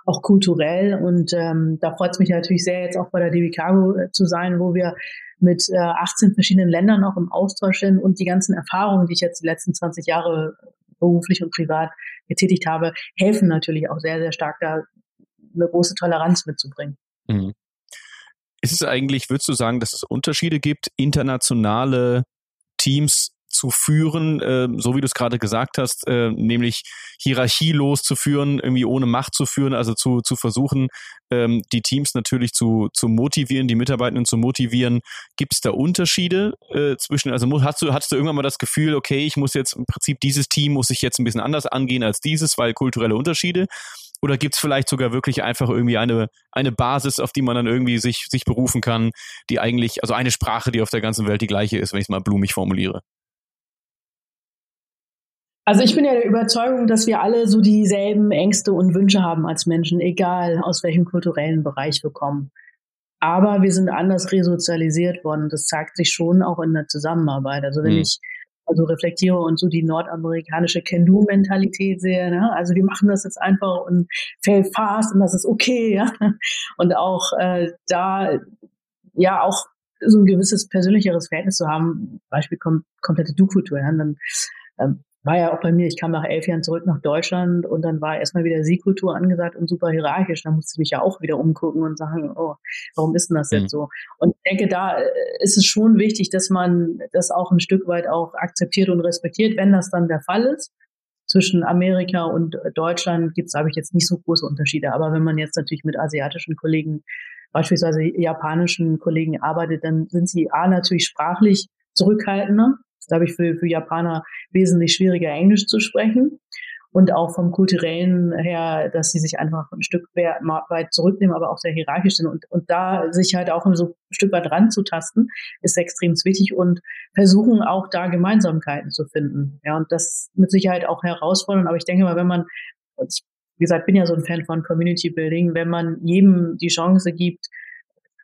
D: auch kulturell. Und ähm, da freut es mich natürlich sehr, jetzt auch bei der DB Cargo äh, zu sein, wo wir mit äh, 18 verschiedenen Ländern auch im Austausch sind und die ganzen Erfahrungen, die ich jetzt die letzten 20 Jahre beruflich und privat getätigt habe, helfen natürlich auch sehr, sehr stark da eine große Toleranz mitzubringen. Mhm.
B: Ist es eigentlich, würdest du sagen, dass es Unterschiede gibt, internationale Teams zu führen, äh, so wie du es gerade gesagt hast, äh, nämlich hierarchielos zu führen, irgendwie ohne Macht zu führen, also zu, zu versuchen, ähm, die Teams natürlich zu, zu motivieren, die Mitarbeitenden zu motivieren. Gibt es da Unterschiede äh, zwischen, also hast du, hattest du irgendwann mal das Gefühl, okay, ich muss jetzt im Prinzip dieses Team muss ich jetzt ein bisschen anders angehen als dieses, weil kulturelle Unterschiede? Oder gibt es vielleicht sogar wirklich einfach irgendwie eine, eine Basis, auf die man dann irgendwie sich, sich berufen kann, die eigentlich, also eine Sprache, die auf der ganzen Welt die gleiche ist, wenn ich es mal blumig formuliere?
D: Also ich bin ja der Überzeugung, dass wir alle so dieselben Ängste und Wünsche haben als Menschen, egal aus welchem kulturellen Bereich wir kommen. Aber wir sind anders resozialisiert worden. Das zeigt sich schon auch in der Zusammenarbeit. Also wenn mhm. ich also reflektiere und so die nordamerikanische Can-Do-Mentalität sehe, ne? also wir machen das jetzt einfach und fail fast und das ist okay, ja. Und auch äh, da ja auch so ein gewisses persönlicheres Verhältnis zu haben, Beispiel kom komplette Du-Kultur, ja, dann ähm, war ja auch bei mir, ich kam nach elf Jahren zurück nach Deutschland und dann war erstmal wieder Sie-Kultur angesagt und super hierarchisch. Da musste ich mich ja auch wieder umgucken und sagen, oh, warum ist denn das jetzt mhm. so? Und ich denke, da äh, ist es schon wichtig, dass man das auch ein Stück weit auch akzeptiert und respektiert, wenn das dann der Fall ist. Zwischen Amerika und Deutschland gibt es, habe ich jetzt nicht so große Unterschiede. Aber wenn man jetzt natürlich mit asiatischen Kollegen, beispielsweise japanischen Kollegen arbeitet, dann sind sie A natürlich sprachlich zurückhaltender ist, glaube ich, für, für Japaner wesentlich schwieriger, Englisch zu sprechen. Und auch vom kulturellen her, dass sie sich einfach ein Stück weit zurücknehmen, aber auch sehr hierarchisch sind. Und, und da sich halt auch so ein Stück weit ranzutasten, ist extrem wichtig und versuchen auch da Gemeinsamkeiten zu finden. Ja, und das mit Sicherheit auch herausfordernd. Aber ich denke mal, wenn man, wie gesagt, bin ja so ein Fan von Community Building, wenn man jedem die Chance gibt,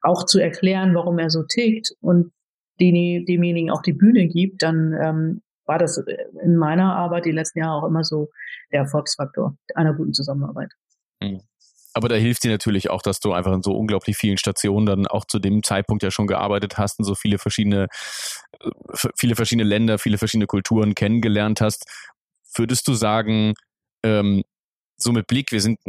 D: auch zu erklären, warum er so tickt und die, demjenigen auch die Bühne gibt, dann ähm, war das in meiner Arbeit die letzten Jahre auch immer so der Erfolgsfaktor einer guten Zusammenarbeit.
B: Mhm. Aber da hilft dir natürlich auch, dass du einfach in so unglaublich vielen Stationen dann auch zu dem Zeitpunkt ja schon gearbeitet hast und so viele verschiedene, äh, viele verschiedene Länder, viele verschiedene Kulturen kennengelernt hast. Würdest du sagen, ähm, so mit Blick, wir sind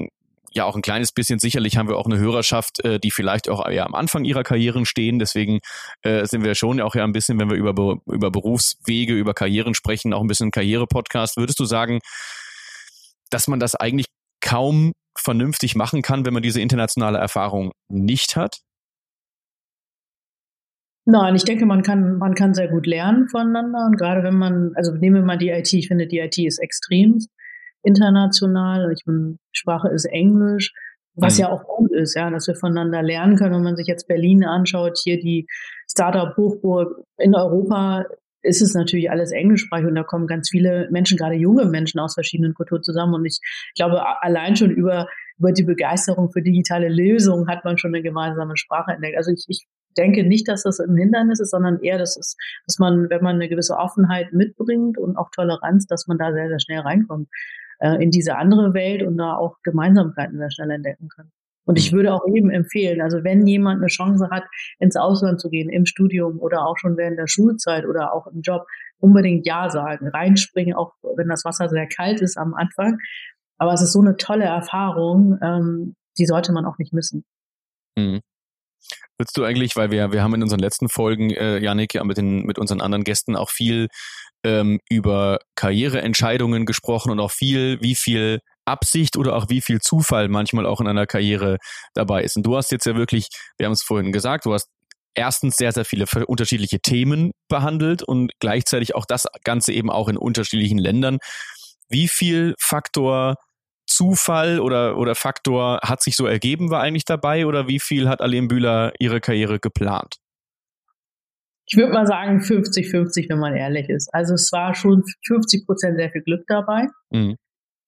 B: ja auch ein kleines bisschen, sicherlich haben wir auch eine Hörerschaft, äh, die vielleicht auch eher am Anfang ihrer Karrieren stehen. Deswegen äh, sind wir schon auch ja ein bisschen, wenn wir über, über Berufswege, über Karrieren sprechen, auch ein bisschen Karriere-Podcast. Würdest du sagen, dass man das eigentlich kaum vernünftig machen kann, wenn man diese internationale Erfahrung nicht hat?
D: Nein, ich denke, man kann, man kann sehr gut lernen voneinander. Und gerade wenn man, also nehmen wir mal die IT, ich finde, die IT ist extrem international. Ich meine, Sprache ist Englisch, was mhm. ja auch gut ist, ja, dass wir voneinander lernen können. Wenn man sich jetzt Berlin anschaut, hier die Startup-Hochburg in Europa, ist es natürlich alles englischsprachig und da kommen ganz viele Menschen, gerade junge Menschen aus verschiedenen Kulturen zusammen. Und ich glaube, allein schon über, über die Begeisterung für digitale Lösungen hat man schon eine gemeinsame Sprache entdeckt. Also ich, ich denke nicht, dass das ein Hindernis ist, sondern eher, dass es, dass man, wenn man eine gewisse Offenheit mitbringt und auch Toleranz, dass man da sehr, sehr schnell reinkommt äh, in diese andere Welt und da auch Gemeinsamkeiten sehr schnell entdecken kann. Und ich mhm. würde auch eben empfehlen, also wenn jemand eine Chance hat, ins Ausland zu gehen, im Studium oder auch schon während der Schulzeit oder auch im Job, unbedingt Ja sagen, reinspringen, auch wenn das Wasser sehr kalt ist am Anfang. Aber es ist so eine tolle Erfahrung, ähm, die sollte man auch nicht missen.
B: Mhm. Würdest du eigentlich, weil wir, wir haben in unseren letzten Folgen, äh, Janik, ja mit, den, mit unseren anderen Gästen auch viel ähm, über Karriereentscheidungen gesprochen und auch viel, wie viel Absicht oder auch wie viel Zufall manchmal auch in einer Karriere dabei ist. Und du hast jetzt ja wirklich, wir haben es vorhin gesagt, du hast erstens sehr, sehr viele unterschiedliche Themen behandelt und gleichzeitig auch das Ganze eben auch in unterschiedlichen Ländern. Wie viel Faktor Zufall oder, oder Faktor hat sich so ergeben, war eigentlich dabei oder wie viel hat Aline Bühler ihre Karriere geplant?
D: Ich würde mal sagen 50-50, wenn man ehrlich ist. Also es war schon 50 Prozent sehr viel Glück dabei. Mhm.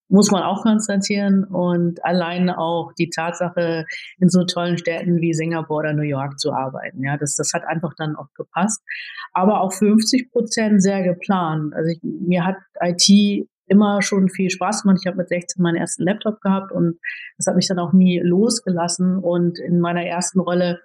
D: Muss man auch konstatieren. Und allein auch die Tatsache, in so tollen Städten wie Singapur oder New York zu arbeiten. Ja, das, das hat einfach dann auch gepasst. Aber auch 50 Prozent sehr geplant. Also ich, mir hat IT immer schon viel Spaß gemacht. Ich habe mit 16 meinen ersten Laptop gehabt und das hat mich dann auch nie losgelassen. Und in meiner ersten Rolle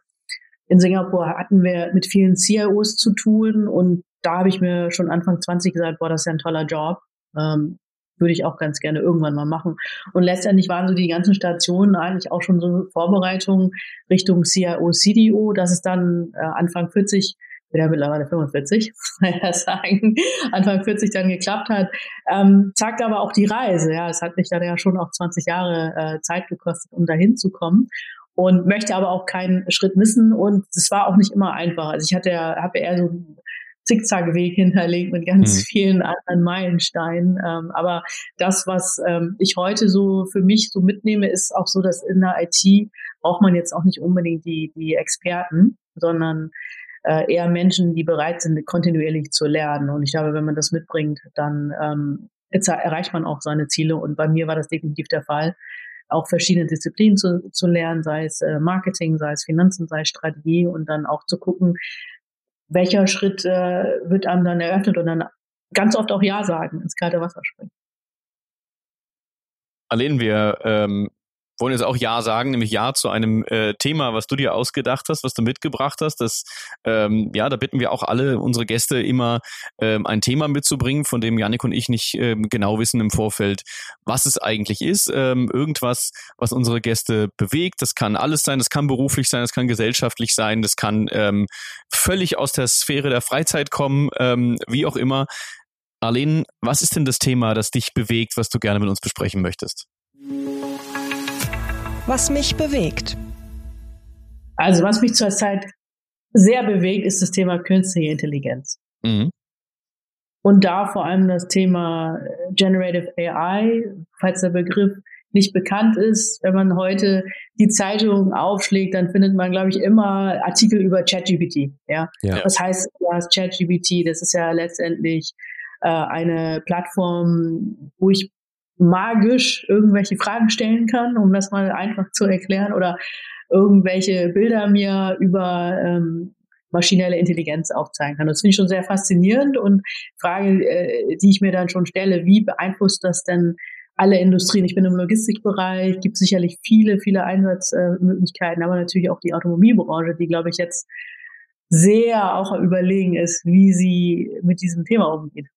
D: in Singapur hatten wir mit vielen CIOs zu tun und da habe ich mir schon Anfang 20 gesagt, boah, das ist ja ein toller Job. Ähm, würde ich auch ganz gerne irgendwann mal machen. Und letztendlich waren so die ganzen Stationen eigentlich auch schon so Vorbereitungen Richtung CIO, CDO, dass es dann äh, Anfang 40 bin ja mittlerweile 45, muss man ja sagen, Anfang 40 dann geklappt hat, ähm, zeigt aber auch die Reise. Ja, es hat mich dann ja schon auch 20 Jahre äh, Zeit gekostet, um dahin zu kommen und möchte aber auch keinen Schritt missen und es war auch nicht immer einfach. Also ich hatte ja, habe eher so einen Zickzackweg hinterlegt mit ganz mhm. vielen anderen Meilensteinen. Ähm, aber das, was ähm, ich heute so für mich so mitnehme, ist auch so, dass in der IT braucht man jetzt auch nicht unbedingt die, die Experten, sondern äh, eher Menschen, die bereit sind, kontinuierlich zu lernen. Und ich glaube, wenn man das mitbringt, dann ähm, erreicht man auch seine Ziele. Und bei mir war das definitiv der Fall auch verschiedene Disziplinen zu, zu lernen, sei es äh, Marketing, sei es Finanzen, sei es Strategie und dann auch zu gucken, welcher Schritt äh, wird einem dann eröffnet und dann ganz oft auch Ja sagen, ins kalte Wasser springen.
B: Aline, wir ähm, wollen jetzt auch Ja sagen, nämlich Ja zu einem äh, Thema, was du dir ausgedacht hast, was du mitgebracht hast. Das, ähm, ja, da bitten wir auch alle unsere Gäste immer ähm, ein Thema mitzubringen, von dem Janik und ich nicht ähm, genau wissen im Vorfeld, was es eigentlich ist. Ähm, irgendwas, was unsere Gäste bewegt. Das kann alles sein, das kann beruflich sein, das kann gesellschaftlich sein, das kann ähm, völlig aus der Sphäre der Freizeit kommen, ähm, wie auch immer. Arlene, was ist denn das Thema, das dich bewegt, was du gerne mit uns besprechen möchtest?
C: Was mich bewegt.
D: Also was mich zurzeit sehr bewegt, ist das Thema künstliche Intelligenz. Mhm. Und da vor allem das Thema Generative AI, falls der Begriff nicht bekannt ist. Wenn man heute die Zeitung aufschlägt, dann findet man, glaube ich, immer Artikel über ChatGPT. Ja? ja. Was heißt das ChatGPT? Das ist ja letztendlich äh, eine Plattform, wo ich magisch irgendwelche Fragen stellen kann, um das mal einfach zu erklären, oder irgendwelche Bilder mir über ähm, maschinelle Intelligenz aufzeigen kann. Das finde ich schon sehr faszinierend und Frage, äh, die ich mir dann schon stelle, wie beeinflusst das denn alle Industrien? Ich bin im Logistikbereich, gibt sicherlich viele, viele Einsatzmöglichkeiten, aber natürlich auch die Automobilbranche, die, glaube ich, jetzt sehr auch überlegen ist, wie sie mit diesem Thema umgeht.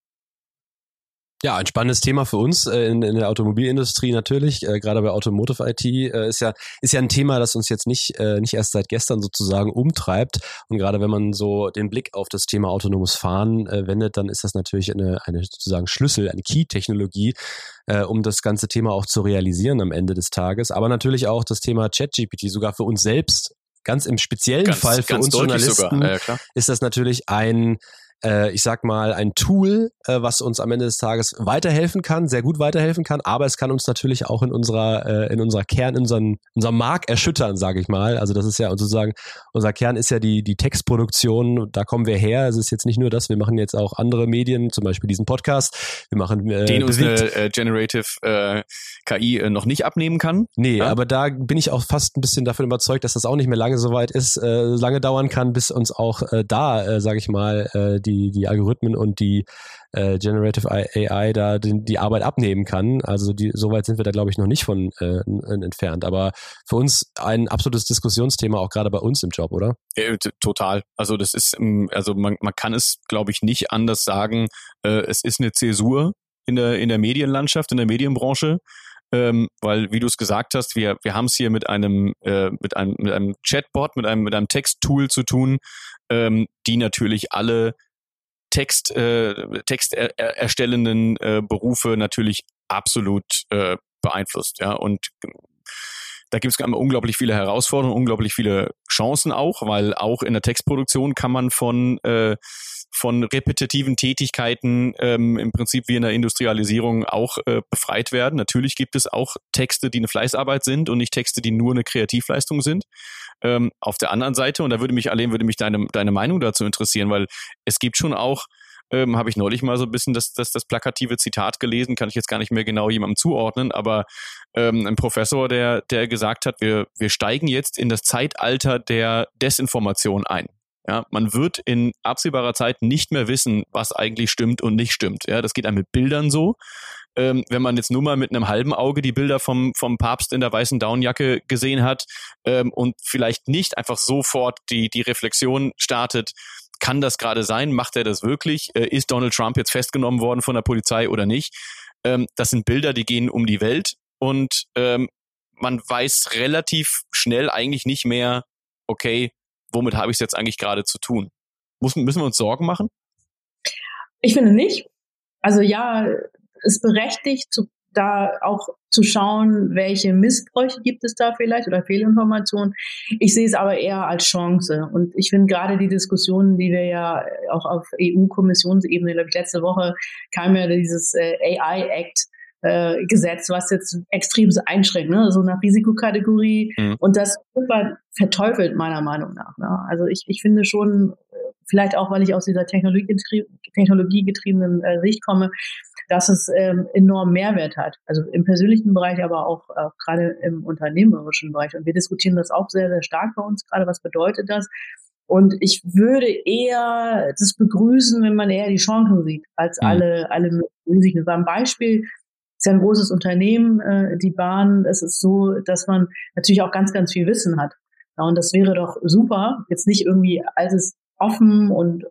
A: Ja, ein spannendes Thema für uns äh, in, in der Automobilindustrie natürlich, äh, gerade bei Automotive IT äh, ist ja ist ja ein Thema, das uns jetzt nicht äh, nicht erst seit gestern sozusagen umtreibt. Und gerade wenn man so den Blick auf das Thema autonomes Fahren äh, wendet, dann ist das natürlich eine eine sozusagen Schlüssel, eine Key-Technologie, äh, um das ganze Thema auch zu realisieren am Ende des Tages. Aber natürlich auch das Thema ChatGPT sogar für uns selbst ganz im speziellen ganz, Fall für uns Journalisten ja, ist das natürlich ein äh, ich sag mal, ein Tool, äh, was uns am Ende des Tages weiterhelfen kann, sehr gut weiterhelfen kann, aber es kann uns natürlich auch in unserer, äh, in unserer Kern, in unserem, unserem Mark erschüttern, sage ich mal. Also das ist ja sozusagen, unser Kern ist ja die, die Textproduktion, da kommen wir her. Es ist jetzt nicht nur das, wir machen jetzt auch andere Medien, zum Beispiel diesen Podcast. Wir machen
B: äh, Den uns eine äh, Generative äh, KI äh, noch nicht abnehmen kann.
A: Nee, ja? aber da bin ich auch fast ein bisschen davon überzeugt, dass das auch nicht mehr lange so weit ist, äh, lange dauern kann, bis uns auch äh, da, äh, sage ich mal, äh, die, die Algorithmen und die äh, Generative AI da die, die Arbeit abnehmen kann. Also die, so weit sind wir da, glaube ich, noch nicht von äh, entfernt. Aber für uns ein absolutes Diskussionsthema, auch gerade bei uns im Job, oder?
B: Ja, total. Also das ist, ähm, also man, man kann es, glaube ich, nicht anders sagen. Äh, es ist eine Zäsur in der, in der Medienlandschaft, in der Medienbranche. Ähm, weil, wie du es gesagt hast, wir, wir haben es hier mit einem, äh, mit einem, mit einem Chatbot, mit einem, mit einem Texttool zu tun, ähm, die natürlich alle Text, äh, texterstellenden äh, Berufe natürlich absolut äh, beeinflusst. Ja, und da gibt es unglaublich viele Herausforderungen, unglaublich viele Chancen auch, weil auch in der Textproduktion kann man von äh, von repetitiven Tätigkeiten ähm, im Prinzip wie in der Industrialisierung auch äh, befreit werden. Natürlich gibt es auch Texte, die eine Fleißarbeit sind und nicht Texte, die nur eine Kreativleistung sind. Ähm, auf der anderen Seite, und da würde mich, allein würde mich deine, deine Meinung dazu interessieren, weil es gibt schon auch ähm, habe ich neulich mal so ein bisschen das, das, das plakative Zitat gelesen, kann ich jetzt gar nicht mehr genau jemandem zuordnen, aber ähm, ein Professor, der, der gesagt hat, wir, wir steigen jetzt in das Zeitalter der Desinformation ein. Ja, man wird in absehbarer Zeit nicht mehr wissen, was eigentlich stimmt und nicht stimmt. Ja, das geht einem mit Bildern so. Ähm, wenn man jetzt nur mal mit einem halben Auge die Bilder vom, vom Papst in der weißen Downjacke gesehen hat ähm, und vielleicht nicht einfach sofort die, die Reflexion startet, kann das gerade sein? Macht er das wirklich? Äh, ist Donald Trump jetzt festgenommen worden von der Polizei oder nicht? Ähm, das sind Bilder, die gehen um die Welt und ähm, man weiß relativ schnell eigentlich nicht mehr, okay, womit habe ich es jetzt eigentlich gerade zu tun? Muss, müssen wir uns Sorgen machen?
D: Ich finde nicht. Also ja, es ist berechtigt, zu da auch zu schauen, welche Missbräuche gibt es da vielleicht oder Fehlinformationen. Ich sehe es aber eher als Chance. Und ich finde gerade die Diskussionen, die wir ja auch auf EU-Kommissionsebene, glaube ich, letzte Woche kam ja dieses äh, AI-Act, äh, Gesetz, was jetzt extrem einschränkt, ne? so nach Risikokategorie mhm. und das verteufelt meiner Meinung nach. Ne? Also ich, ich finde schon, vielleicht auch, weil ich aus dieser technologiegetriebenen äh, Sicht komme, dass es ähm, enorm Mehrwert hat. Also im persönlichen Bereich, aber auch, auch gerade im unternehmerischen Bereich. Und wir diskutieren das auch sehr, sehr stark bei uns gerade. Was bedeutet das? Und ich würde eher das begrüßen, wenn man eher die Chancen sieht, als mhm. alle, alle Risiken. Das war ein Beispiel, ist ja ein großes Unternehmen, äh, die Bahn. Es ist so, dass man natürlich auch ganz, ganz viel Wissen hat. Ja, und das wäre doch super, jetzt nicht irgendwie alles offen und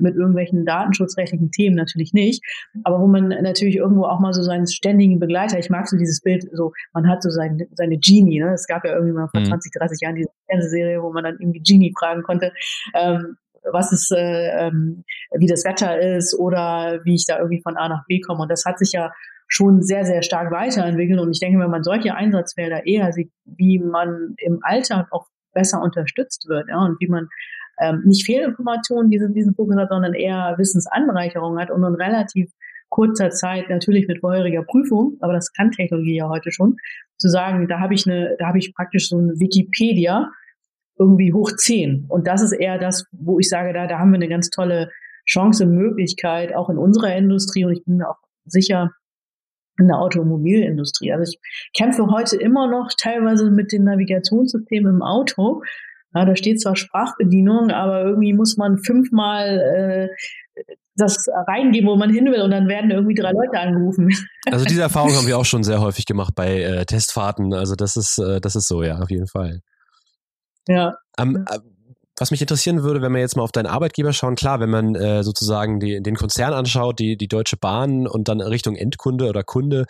D: mit irgendwelchen datenschutzrechtlichen Themen natürlich nicht, aber wo man natürlich irgendwo auch mal so seinen ständigen Begleiter, ich mag so dieses Bild, so man hat so seine, seine Genie, ne? es gab ja irgendwie mal vor mhm. 20, 30 Jahren diese Fernsehserie, wo man dann irgendwie Genie fragen konnte, ähm, was ist, äh, ähm, wie das Wetter ist oder wie ich da irgendwie von A nach B komme und das hat sich ja schon sehr, sehr stark weiterentwickelt und ich denke, wenn man solche Einsatzfelder eher sieht, wie man im Alltag auch besser unterstützt wird ja, und wie man ähm, nicht Fehlinformationen diesen, diesen Fokus hat, sondern eher Wissensanreicherung hat und in relativ kurzer Zeit natürlich mit vorheriger Prüfung, aber das kann Technologie ja heute schon, zu sagen, da habe ich eine, da habe ich praktisch so eine Wikipedia irgendwie hoch zehn. Und das ist eher das, wo ich sage, da, da haben wir eine ganz tolle Chance, Möglichkeit, auch in unserer Industrie und ich bin mir auch sicher, in der Automobilindustrie. Also ich kämpfe heute immer noch teilweise mit den Navigationssystemen im Auto, ja, da steht zwar Sprachbedienung, aber irgendwie muss man fünfmal äh, das reingeben, wo man hin will und dann werden irgendwie drei Leute angerufen.
A: Also diese Erfahrung haben wir auch schon sehr häufig gemacht bei äh, Testfahrten. Also das ist, äh, das ist so, ja, auf jeden Fall.
D: Ja.
A: Um, äh, was mich interessieren würde, wenn wir jetzt mal auf deinen Arbeitgeber schauen, klar, wenn man äh, sozusagen die, den Konzern anschaut, die, die Deutsche Bahn und dann Richtung Endkunde oder Kunde,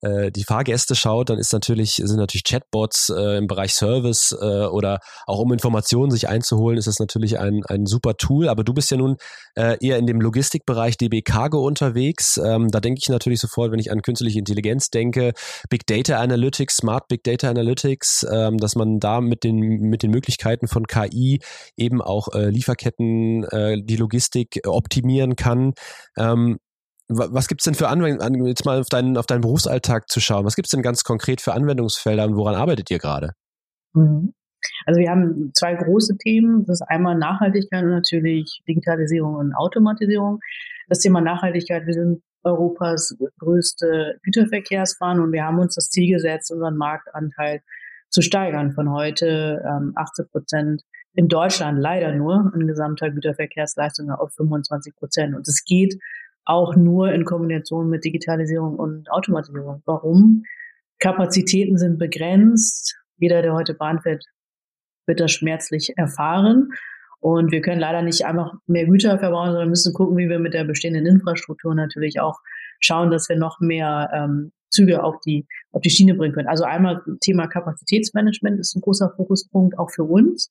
A: äh, die Fahrgäste schaut, dann ist natürlich, sind natürlich Chatbots äh, im Bereich Service äh, oder auch um Informationen sich einzuholen, ist das natürlich ein, ein super Tool. Aber du bist ja nun äh, eher in dem Logistikbereich DB Cargo unterwegs. Ähm, da denke ich natürlich sofort, wenn ich an künstliche Intelligenz denke, Big Data Analytics, Smart Big Data Analytics, ähm, dass man da mit den, mit den Möglichkeiten von KI eben auch äh, Lieferketten, äh, die Logistik optimieren kann. Ähm, was gibt's denn für Anwendungen, jetzt mal auf deinen, auf deinen Berufsalltag zu schauen, was gibt's denn ganz konkret für Anwendungsfelder und woran arbeitet ihr gerade?
D: Mhm. Also wir haben zwei große Themen. Das ist einmal Nachhaltigkeit und natürlich Digitalisierung und Automatisierung. Das Thema Nachhaltigkeit, wir sind Europas größte Güterverkehrsbahn und wir haben uns das Ziel gesetzt, unseren Marktanteil zu steigern von heute ähm, 18 Prozent in Deutschland leider nur in gesamter Güterverkehrsleistung auf 25 Prozent. Und es geht auch nur in Kombination mit Digitalisierung und Automatisierung. Warum? Kapazitäten sind begrenzt. Jeder, der heute Bahn fährt, wird das schmerzlich erfahren. Und wir können leider nicht einfach mehr Güter verbauen, sondern müssen gucken, wie wir mit der bestehenden Infrastruktur natürlich auch schauen, dass wir noch mehr ähm, Züge auf die, auf die Schiene bringen können. Also einmal Thema Kapazitätsmanagement ist ein großer Fokuspunkt auch für uns.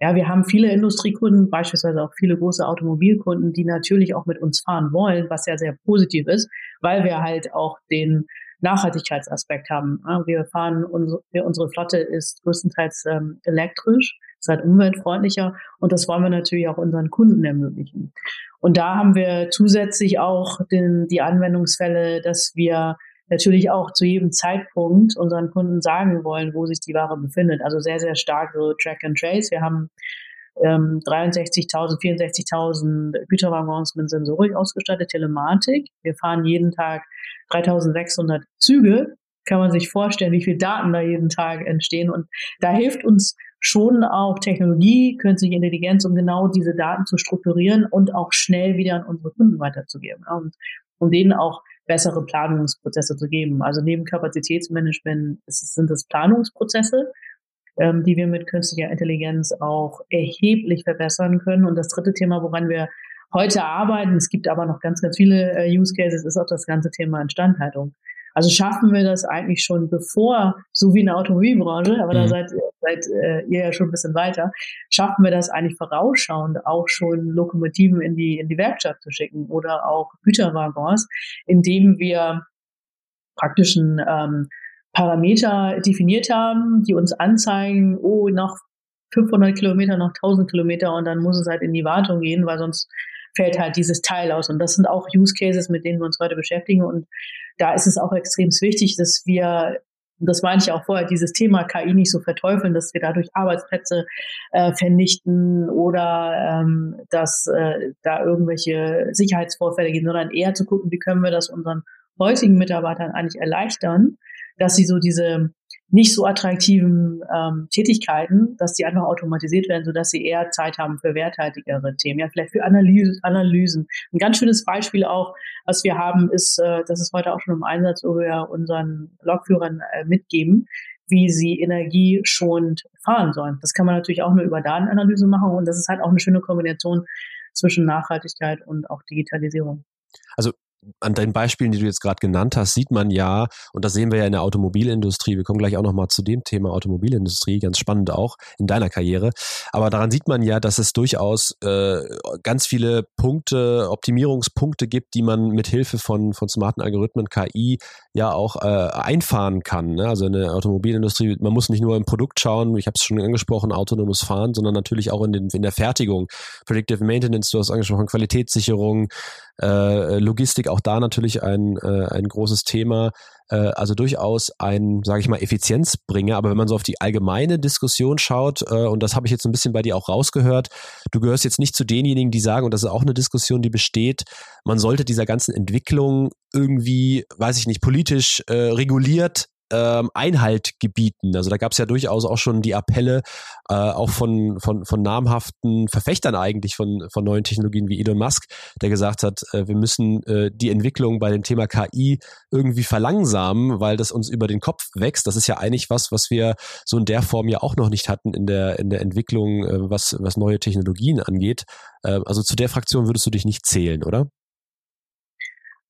D: Ja, wir haben viele Industriekunden, beispielsweise auch viele große Automobilkunden, die natürlich auch mit uns fahren wollen, was ja sehr positiv ist, weil wir halt auch den Nachhaltigkeitsaspekt haben. Wir fahren, unsere, Flotte ist größtenteils ähm, elektrisch, ist halt umweltfreundlicher und das wollen wir natürlich auch unseren Kunden ermöglichen. Und da haben wir zusätzlich auch den, die Anwendungsfälle, dass wir natürlich auch zu jedem Zeitpunkt unseren Kunden sagen wollen, wo sich die Ware befindet. Also sehr, sehr stark so Track and Trace. Wir haben ähm, 63.000, 64.000 Güterwaggons mit Sensorik ausgestattet, Telematik. Wir fahren jeden Tag 3.600 Züge. Kann man sich vorstellen, wie viel Daten da jeden Tag entstehen. Und da hilft uns schon auch Technologie, künstliche Intelligenz, um genau diese Daten zu strukturieren und auch schnell wieder an unsere Kunden weiterzugeben. Und um denen auch bessere Planungsprozesse zu geben. Also neben Kapazitätsmanagement sind es Planungsprozesse, ähm, die wir mit künstlicher Intelligenz auch erheblich verbessern können. Und das dritte Thema, woran wir heute arbeiten, es gibt aber noch ganz, ganz viele äh, Use Cases, ist auch das ganze Thema Instandhaltung. Also schaffen wir das eigentlich schon bevor, so wie in der Automobilbranche, aber mhm. da seid, seid äh, ihr ja schon ein bisschen weiter, schaffen wir das eigentlich vorausschauend auch schon Lokomotiven in die, in die Werkstatt zu schicken oder auch Güterwaggons, indem wir praktischen ähm, Parameter definiert haben, die uns anzeigen, oh, noch 500 Kilometer, noch 1000 Kilometer und dann muss es halt in die Wartung gehen, weil sonst fällt halt dieses Teil aus. Und das sind auch Use Cases, mit denen wir uns heute beschäftigen. Und da ist es auch extrem wichtig, dass wir das meine ich auch vorher, dieses Thema KI nicht so verteufeln, dass wir dadurch Arbeitsplätze äh, vernichten oder ähm, dass äh, da irgendwelche Sicherheitsvorfälle gehen, sondern eher zu gucken, wie können wir das unseren heutigen Mitarbeitern eigentlich erleichtern, dass sie so diese nicht so attraktiven ähm, Tätigkeiten, dass die einfach automatisiert werden, sodass sie eher Zeit haben für werthaltigere Themen, ja, vielleicht für Analyse, Analysen. Ein ganz schönes Beispiel auch, was wir haben, ist, äh, das ist heute auch schon im Einsatz, wo wir unseren Lokführern äh, mitgeben, wie sie energieschonend fahren sollen. Das kann man natürlich auch nur über Datenanalyse machen und das ist halt auch eine schöne Kombination zwischen Nachhaltigkeit und auch Digitalisierung.
A: Also an den Beispielen, die du jetzt gerade genannt hast, sieht man ja, und das sehen wir ja in der Automobilindustrie, wir kommen gleich auch nochmal zu dem Thema Automobilindustrie, ganz spannend auch in deiner Karriere, aber daran sieht man ja, dass es durchaus äh, ganz viele Punkte, Optimierungspunkte gibt, die man mit Hilfe von, von smarten Algorithmen, KI, ja auch äh, einfahren kann. Ne? Also in der Automobilindustrie, man muss nicht nur im Produkt schauen, ich habe es schon angesprochen, autonomes Fahren, sondern natürlich auch in, den, in der Fertigung. Predictive Maintenance, du hast angesprochen, Qualitätssicherung, äh, Logistik, auch da natürlich ein, äh, ein großes Thema. Äh, also durchaus ein, sage ich mal, Effizienzbringer. Aber wenn man so auf die allgemeine Diskussion schaut, äh, und das habe ich jetzt ein bisschen bei dir auch rausgehört, du gehörst jetzt nicht zu denjenigen, die sagen, und das ist auch eine Diskussion, die besteht, man sollte dieser ganzen Entwicklung irgendwie, weiß ich nicht, politisch äh, reguliert ähm, Einhalt gebieten. Also da gab es ja durchaus auch schon die Appelle, äh, auch von, von, von namhaften Verfechtern eigentlich von, von neuen Technologien wie Elon Musk, der gesagt hat, äh, wir müssen äh, die Entwicklung bei dem Thema KI irgendwie verlangsamen, weil das uns über den Kopf wächst. Das ist ja eigentlich was, was wir so in der Form ja auch noch nicht hatten in der, in der Entwicklung, äh, was, was neue Technologien angeht. Äh, also zu der Fraktion würdest du dich nicht zählen, oder?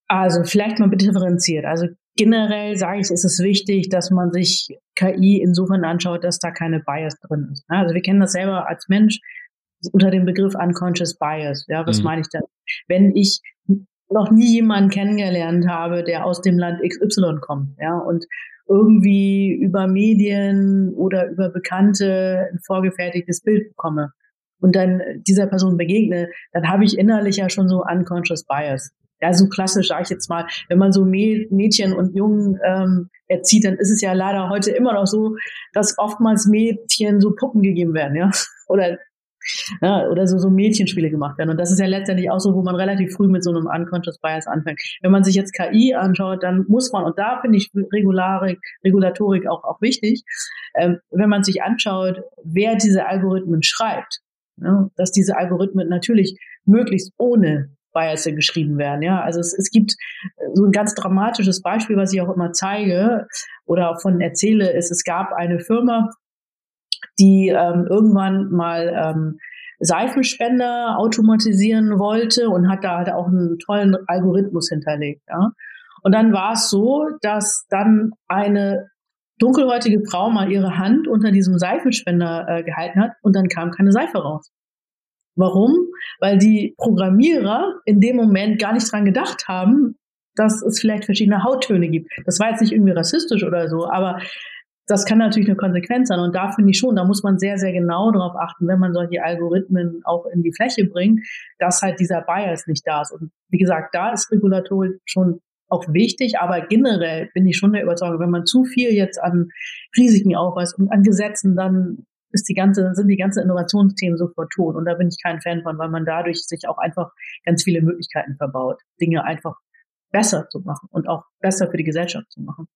D: Also vielleicht mal differenziert. Also generell sage ich, ist es wichtig, dass man sich KI insofern anschaut, dass da keine Bias drin ist. Also wir kennen das selber als Mensch unter dem Begriff Unconscious Bias. Ja, was mhm. meine ich da? Wenn ich noch nie jemanden kennengelernt habe, der aus dem Land XY kommt, ja, und irgendwie über Medien oder über Bekannte ein vorgefertigtes Bild bekomme und dann dieser Person begegne, dann habe ich innerlich ja schon so unconscious bias ja, so klassisch, sage ich jetzt mal, wenn man so Mädchen und Jungen ähm, erzieht, dann ist es ja leider heute immer noch so, dass oftmals Mädchen so Puppen gegeben werden, ja, oder ja, oder so, so Mädchenspiele gemacht werden. Und das ist ja letztendlich auch so, wo man relativ früh mit so einem Unconscious Bias anfängt. Wenn man sich jetzt KI anschaut, dann muss man, und da finde ich Regularik, Regulatorik auch, auch wichtig, ähm, wenn man sich anschaut, wer diese Algorithmen schreibt, ja, dass diese Algorithmen natürlich möglichst ohne Biasse geschrieben werden. Ja, also es, es gibt so ein ganz dramatisches Beispiel, was ich auch immer zeige oder auch von erzähle, ist, es gab eine Firma, die ähm, irgendwann mal ähm, Seifenspender automatisieren wollte und hat da halt auch einen tollen Algorithmus hinterlegt. Ja. Und dann war es so, dass dann eine dunkelhäutige Frau mal ihre Hand unter diesem Seifenspender äh, gehalten hat und dann kam keine Seife raus. Warum? Weil die Programmierer in dem Moment gar nicht dran gedacht haben, dass es vielleicht verschiedene Hauttöne gibt. Das war jetzt nicht irgendwie rassistisch oder so, aber das kann natürlich eine Konsequenz sein. Und da finde ich schon, da muss man sehr, sehr genau darauf achten, wenn man solche Algorithmen auch in die Fläche bringt, dass halt dieser Bias nicht da ist. Und wie gesagt, da ist Regulatorik schon auch wichtig, aber generell bin ich schon der Überzeugung, wenn man zu viel jetzt an Risiken aufweist und an Gesetzen, dann ist die ganze, sind die ganzen Innovationsthemen sofort tot. Und da bin ich kein Fan von, weil man dadurch sich auch einfach ganz viele Möglichkeiten verbaut, Dinge einfach besser zu machen und auch besser für die Gesellschaft zu machen.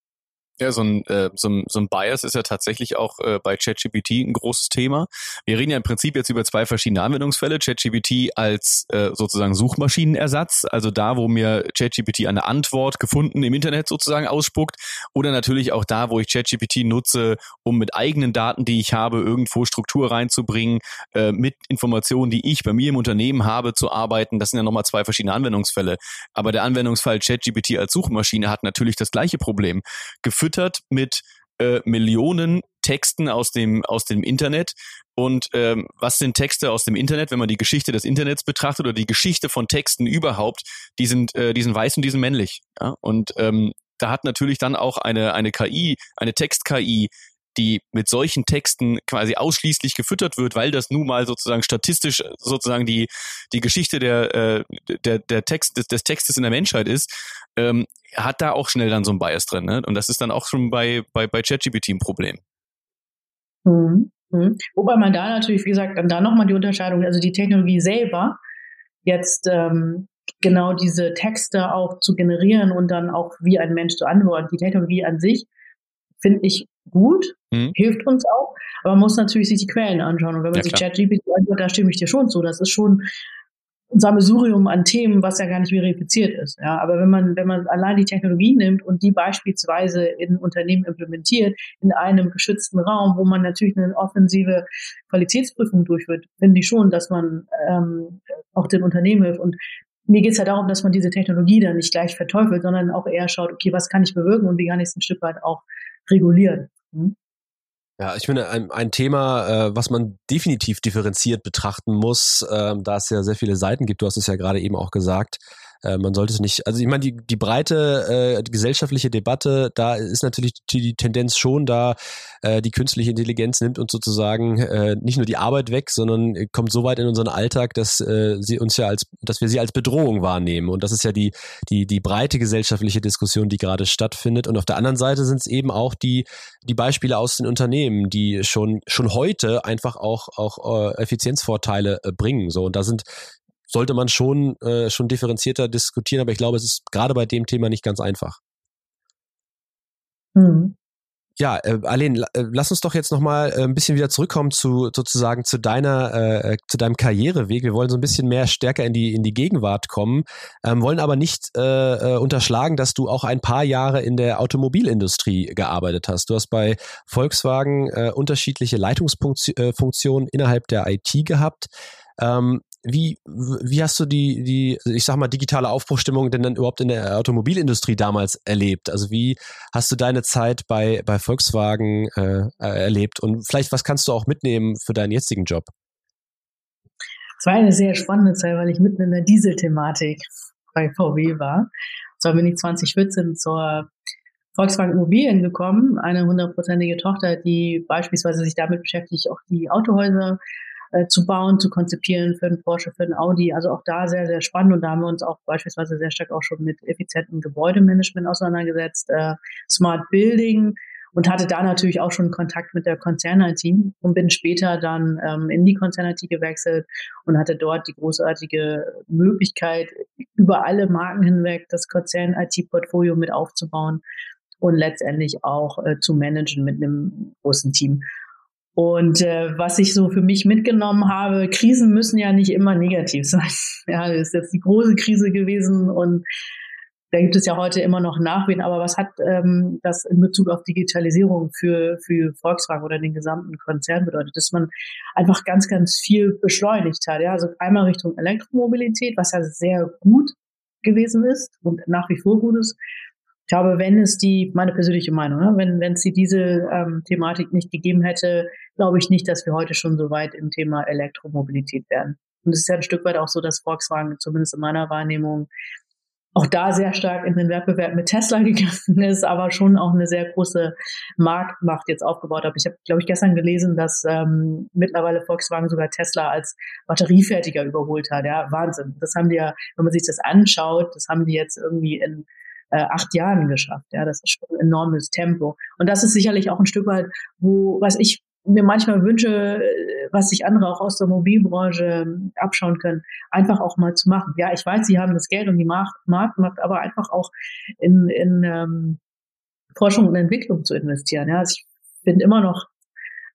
B: Ja, so ein, äh, so, ein, so ein Bias ist ja tatsächlich auch äh, bei ChatGPT ein großes Thema. Wir reden ja im Prinzip jetzt über zwei verschiedene Anwendungsfälle. ChatGPT als äh, sozusagen Suchmaschinenersatz, also da, wo mir ChatGPT eine Antwort gefunden im Internet sozusagen ausspuckt. Oder natürlich auch da, wo ich ChatGPT nutze, um mit eigenen Daten, die ich habe, irgendwo Struktur reinzubringen, äh, mit Informationen, die ich bei mir im Unternehmen habe, zu arbeiten. Das sind ja nochmal zwei verschiedene Anwendungsfälle. Aber der Anwendungsfall ChatGPT als Suchmaschine hat natürlich das gleiche Problem. Geführt gefüttert mit äh, Millionen Texten aus dem, aus dem Internet. Und ähm, was sind Texte aus dem Internet, wenn man die Geschichte des Internets betrachtet oder die Geschichte von Texten überhaupt, die sind, äh, die sind weiß und die sind männlich. Ja? Und ähm, da hat natürlich dann auch eine, eine KI, eine Text-KI die mit solchen Texten quasi ausschließlich gefüttert wird, weil das nun mal sozusagen statistisch sozusagen die, die Geschichte der, äh, der, der Text, des, des Textes in der Menschheit ist, ähm, hat da auch schnell dann so ein Bias drin. Ne? Und das ist dann auch schon bei, bei, bei ChatGPT ein Problem.
D: Mhm. Mhm. Wobei man da natürlich, wie gesagt, dann da nochmal die Unterscheidung, also die Technologie selber, jetzt ähm, genau diese Texte auch zu generieren und dann auch wie ein Mensch zu antworten. Die Technologie an sich finde ich gut, mhm. hilft uns auch, aber man muss natürlich sich die Quellen anschauen. Und wenn man ja, sich ChatGPT anschaut, da stimme ich dir schon zu. Das ist schon ein Sammelsurium an Themen, was ja gar nicht verifiziert ist. Ja, aber wenn man, wenn man allein die Technologie nimmt und die beispielsweise in Unternehmen implementiert, in einem geschützten Raum, wo man natürlich eine offensive Qualitätsprüfung durchführt, finde ich schon, dass man ähm, auch den Unternehmen hilft. Und mir geht es ja darum, dass man diese Technologie dann nicht gleich verteufelt, sondern auch eher schaut, okay, was kann ich bewirken und wie kann ich es ein Stück weit auch regulieren. Hm?
A: Ja, ich finde ein, ein Thema, äh, was man definitiv differenziert betrachten muss, ähm, da es ja sehr viele Seiten gibt, du hast es ja gerade eben auch gesagt, äh, man sollte es nicht, also ich meine, die, die breite äh, gesellschaftliche Debatte, da ist natürlich die, die Tendenz schon da, äh, die künstliche Intelligenz nimmt uns sozusagen äh, nicht nur die Arbeit weg, sondern kommt so weit in unseren Alltag, dass äh, sie uns ja als, dass wir sie als Bedrohung wahrnehmen. Und das ist ja die, die, die breite gesellschaftliche Diskussion, die gerade stattfindet. Und auf der anderen Seite sind es eben auch die, die Beispiele aus den Unternehmen, die schon, schon heute einfach auch, auch äh, Effizienzvorteile äh, bringen. So, und da sind sollte man schon, äh, schon differenzierter diskutieren, aber ich glaube, es ist gerade bei dem Thema nicht ganz einfach.
D: Hm.
A: ja, äh, Arlene, äh, lass uns doch jetzt nochmal äh, ein bisschen wieder zurückkommen zu sozusagen zu deiner, äh, zu deinem Karriereweg. Wir wollen so ein bisschen mehr stärker in die in die Gegenwart kommen, ähm, wollen aber nicht äh, unterschlagen, dass du auch ein paar Jahre in der Automobilindustrie gearbeitet hast. Du hast bei Volkswagen äh, unterschiedliche Leitungsfunktionen innerhalb der IT gehabt. Ähm, wie, wie hast du die, die, ich sag mal, digitale Aufbruchstimmung denn dann überhaupt in der Automobilindustrie damals erlebt? Also wie hast du deine Zeit bei, bei Volkswagen äh, erlebt? Und vielleicht, was kannst du auch mitnehmen für deinen jetzigen Job?
D: Es war eine sehr spannende Zeit, weil ich mitten in der Dieselthematik bei VW war. Zwar bin ich 2014 zur Volkswagen Immobilien gekommen, eine hundertprozentige Tochter, die beispielsweise sich damit beschäftigt, auch die Autohäuser äh, zu bauen, zu konzipieren für einen Porsche, für einen Audi. Also auch da sehr, sehr spannend. Und da haben wir uns auch beispielsweise sehr stark auch schon mit effizientem Gebäudemanagement auseinandergesetzt, äh, Smart Building und hatte da natürlich auch schon Kontakt mit der Konzern-IT und bin später dann ähm, in die Konzern-IT gewechselt und hatte dort die großartige Möglichkeit, über alle Marken hinweg das Konzern-IT-Portfolio mit aufzubauen und letztendlich auch äh, zu managen mit einem großen Team. Und äh, was ich so für mich mitgenommen habe, Krisen müssen ja nicht immer negativ sein. Ja, das ist jetzt die große Krise gewesen und da gibt es ja heute immer noch Nachwehen. Aber was hat ähm, das in Bezug auf Digitalisierung für, für Volkswagen oder den gesamten Konzern bedeutet? Dass man einfach ganz, ganz viel beschleunigt hat. Ja, also einmal Richtung Elektromobilität, was ja sehr gut gewesen ist und nach wie vor gut ist. Ich glaube, wenn es die, meine persönliche Meinung, ne, wenn, wenn es die diese ähm, Thematik nicht gegeben hätte, glaube ich nicht, dass wir heute schon so weit im Thema Elektromobilität wären. Und es ist ja ein Stück weit auch so, dass Volkswagen zumindest in meiner Wahrnehmung auch da sehr stark in den Wettbewerb mit Tesla gegangen ist, aber schon auch eine sehr große Marktmacht jetzt aufgebaut hat. Ich habe, glaube ich, gestern gelesen, dass ähm, mittlerweile Volkswagen sogar Tesla als Batteriefertiger überholt hat. Ja, Wahnsinn. Das haben die ja, wenn man sich das anschaut, das haben die jetzt irgendwie in äh, acht Jahren geschafft. Ja, das ist schon ein enormes Tempo. Und das ist sicherlich auch ein Stück weit, wo, was ich mir manchmal wünsche, äh, was sich andere auch aus der Mobilbranche ähm, abschauen können, einfach auch mal zu machen. Ja, ich weiß, sie haben das Geld und die Markt, Marktmacht, aber einfach auch in, in ähm, Forschung und Entwicklung zu investieren. Ja, also ich finde immer noch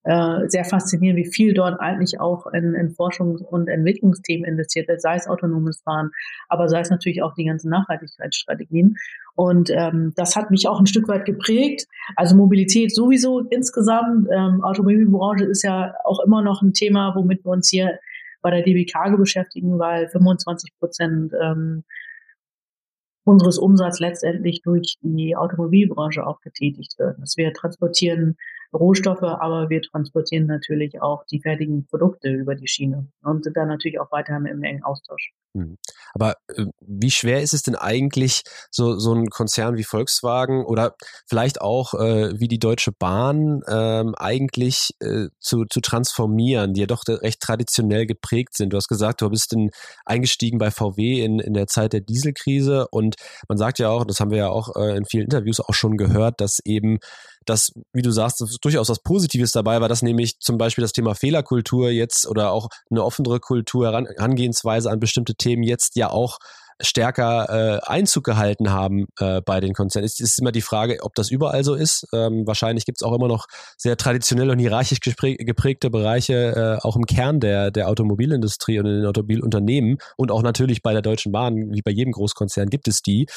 D: äh, sehr faszinierend, wie viel dort eigentlich auch in, in Forschungs- und Entwicklungsthemen investiert wird, sei es autonomes Fahren, aber sei es natürlich auch die ganzen Nachhaltigkeitsstrategien. Und ähm, das hat mich auch ein Stück weit geprägt. Also Mobilität sowieso insgesamt. Ähm, Automobilbranche ist ja auch immer noch ein Thema, womit wir uns hier bei der DB Cargo beschäftigen, weil 25 Prozent ähm, unseres Umsatzes letztendlich durch die Automobilbranche auch getätigt wird. Dass wir transportieren Rohstoffe, aber wir transportieren natürlich auch die fertigen Produkte über die Schiene und sind da natürlich auch weiterhin im engen Austausch.
A: Hm. Aber äh, wie schwer ist es denn eigentlich, so, so ein Konzern wie Volkswagen oder vielleicht auch äh, wie die Deutsche Bahn ähm, eigentlich äh, zu, zu transformieren, die ja doch recht traditionell geprägt sind? Du hast gesagt, du bist in, eingestiegen bei VW in, in der Zeit der Dieselkrise und man sagt ja auch, das haben wir ja auch äh, in vielen Interviews auch schon gehört, dass eben dass, wie du sagst, durchaus was Positives dabei war, dass nämlich zum Beispiel das Thema Fehlerkultur jetzt oder auch eine offenere Kultur, Herangehensweise an bestimmte Themen jetzt ja auch stärker äh, Einzug gehalten haben äh, bei den Konzernen. Es ist immer die Frage, ob das überall so ist. Ähm, wahrscheinlich gibt es auch immer noch sehr traditionell und hierarchisch geprägte Bereiche, äh, auch im Kern der, der Automobilindustrie und in den Automobilunternehmen und auch natürlich bei der Deutschen Bahn, wie bei jedem Großkonzern, gibt es die.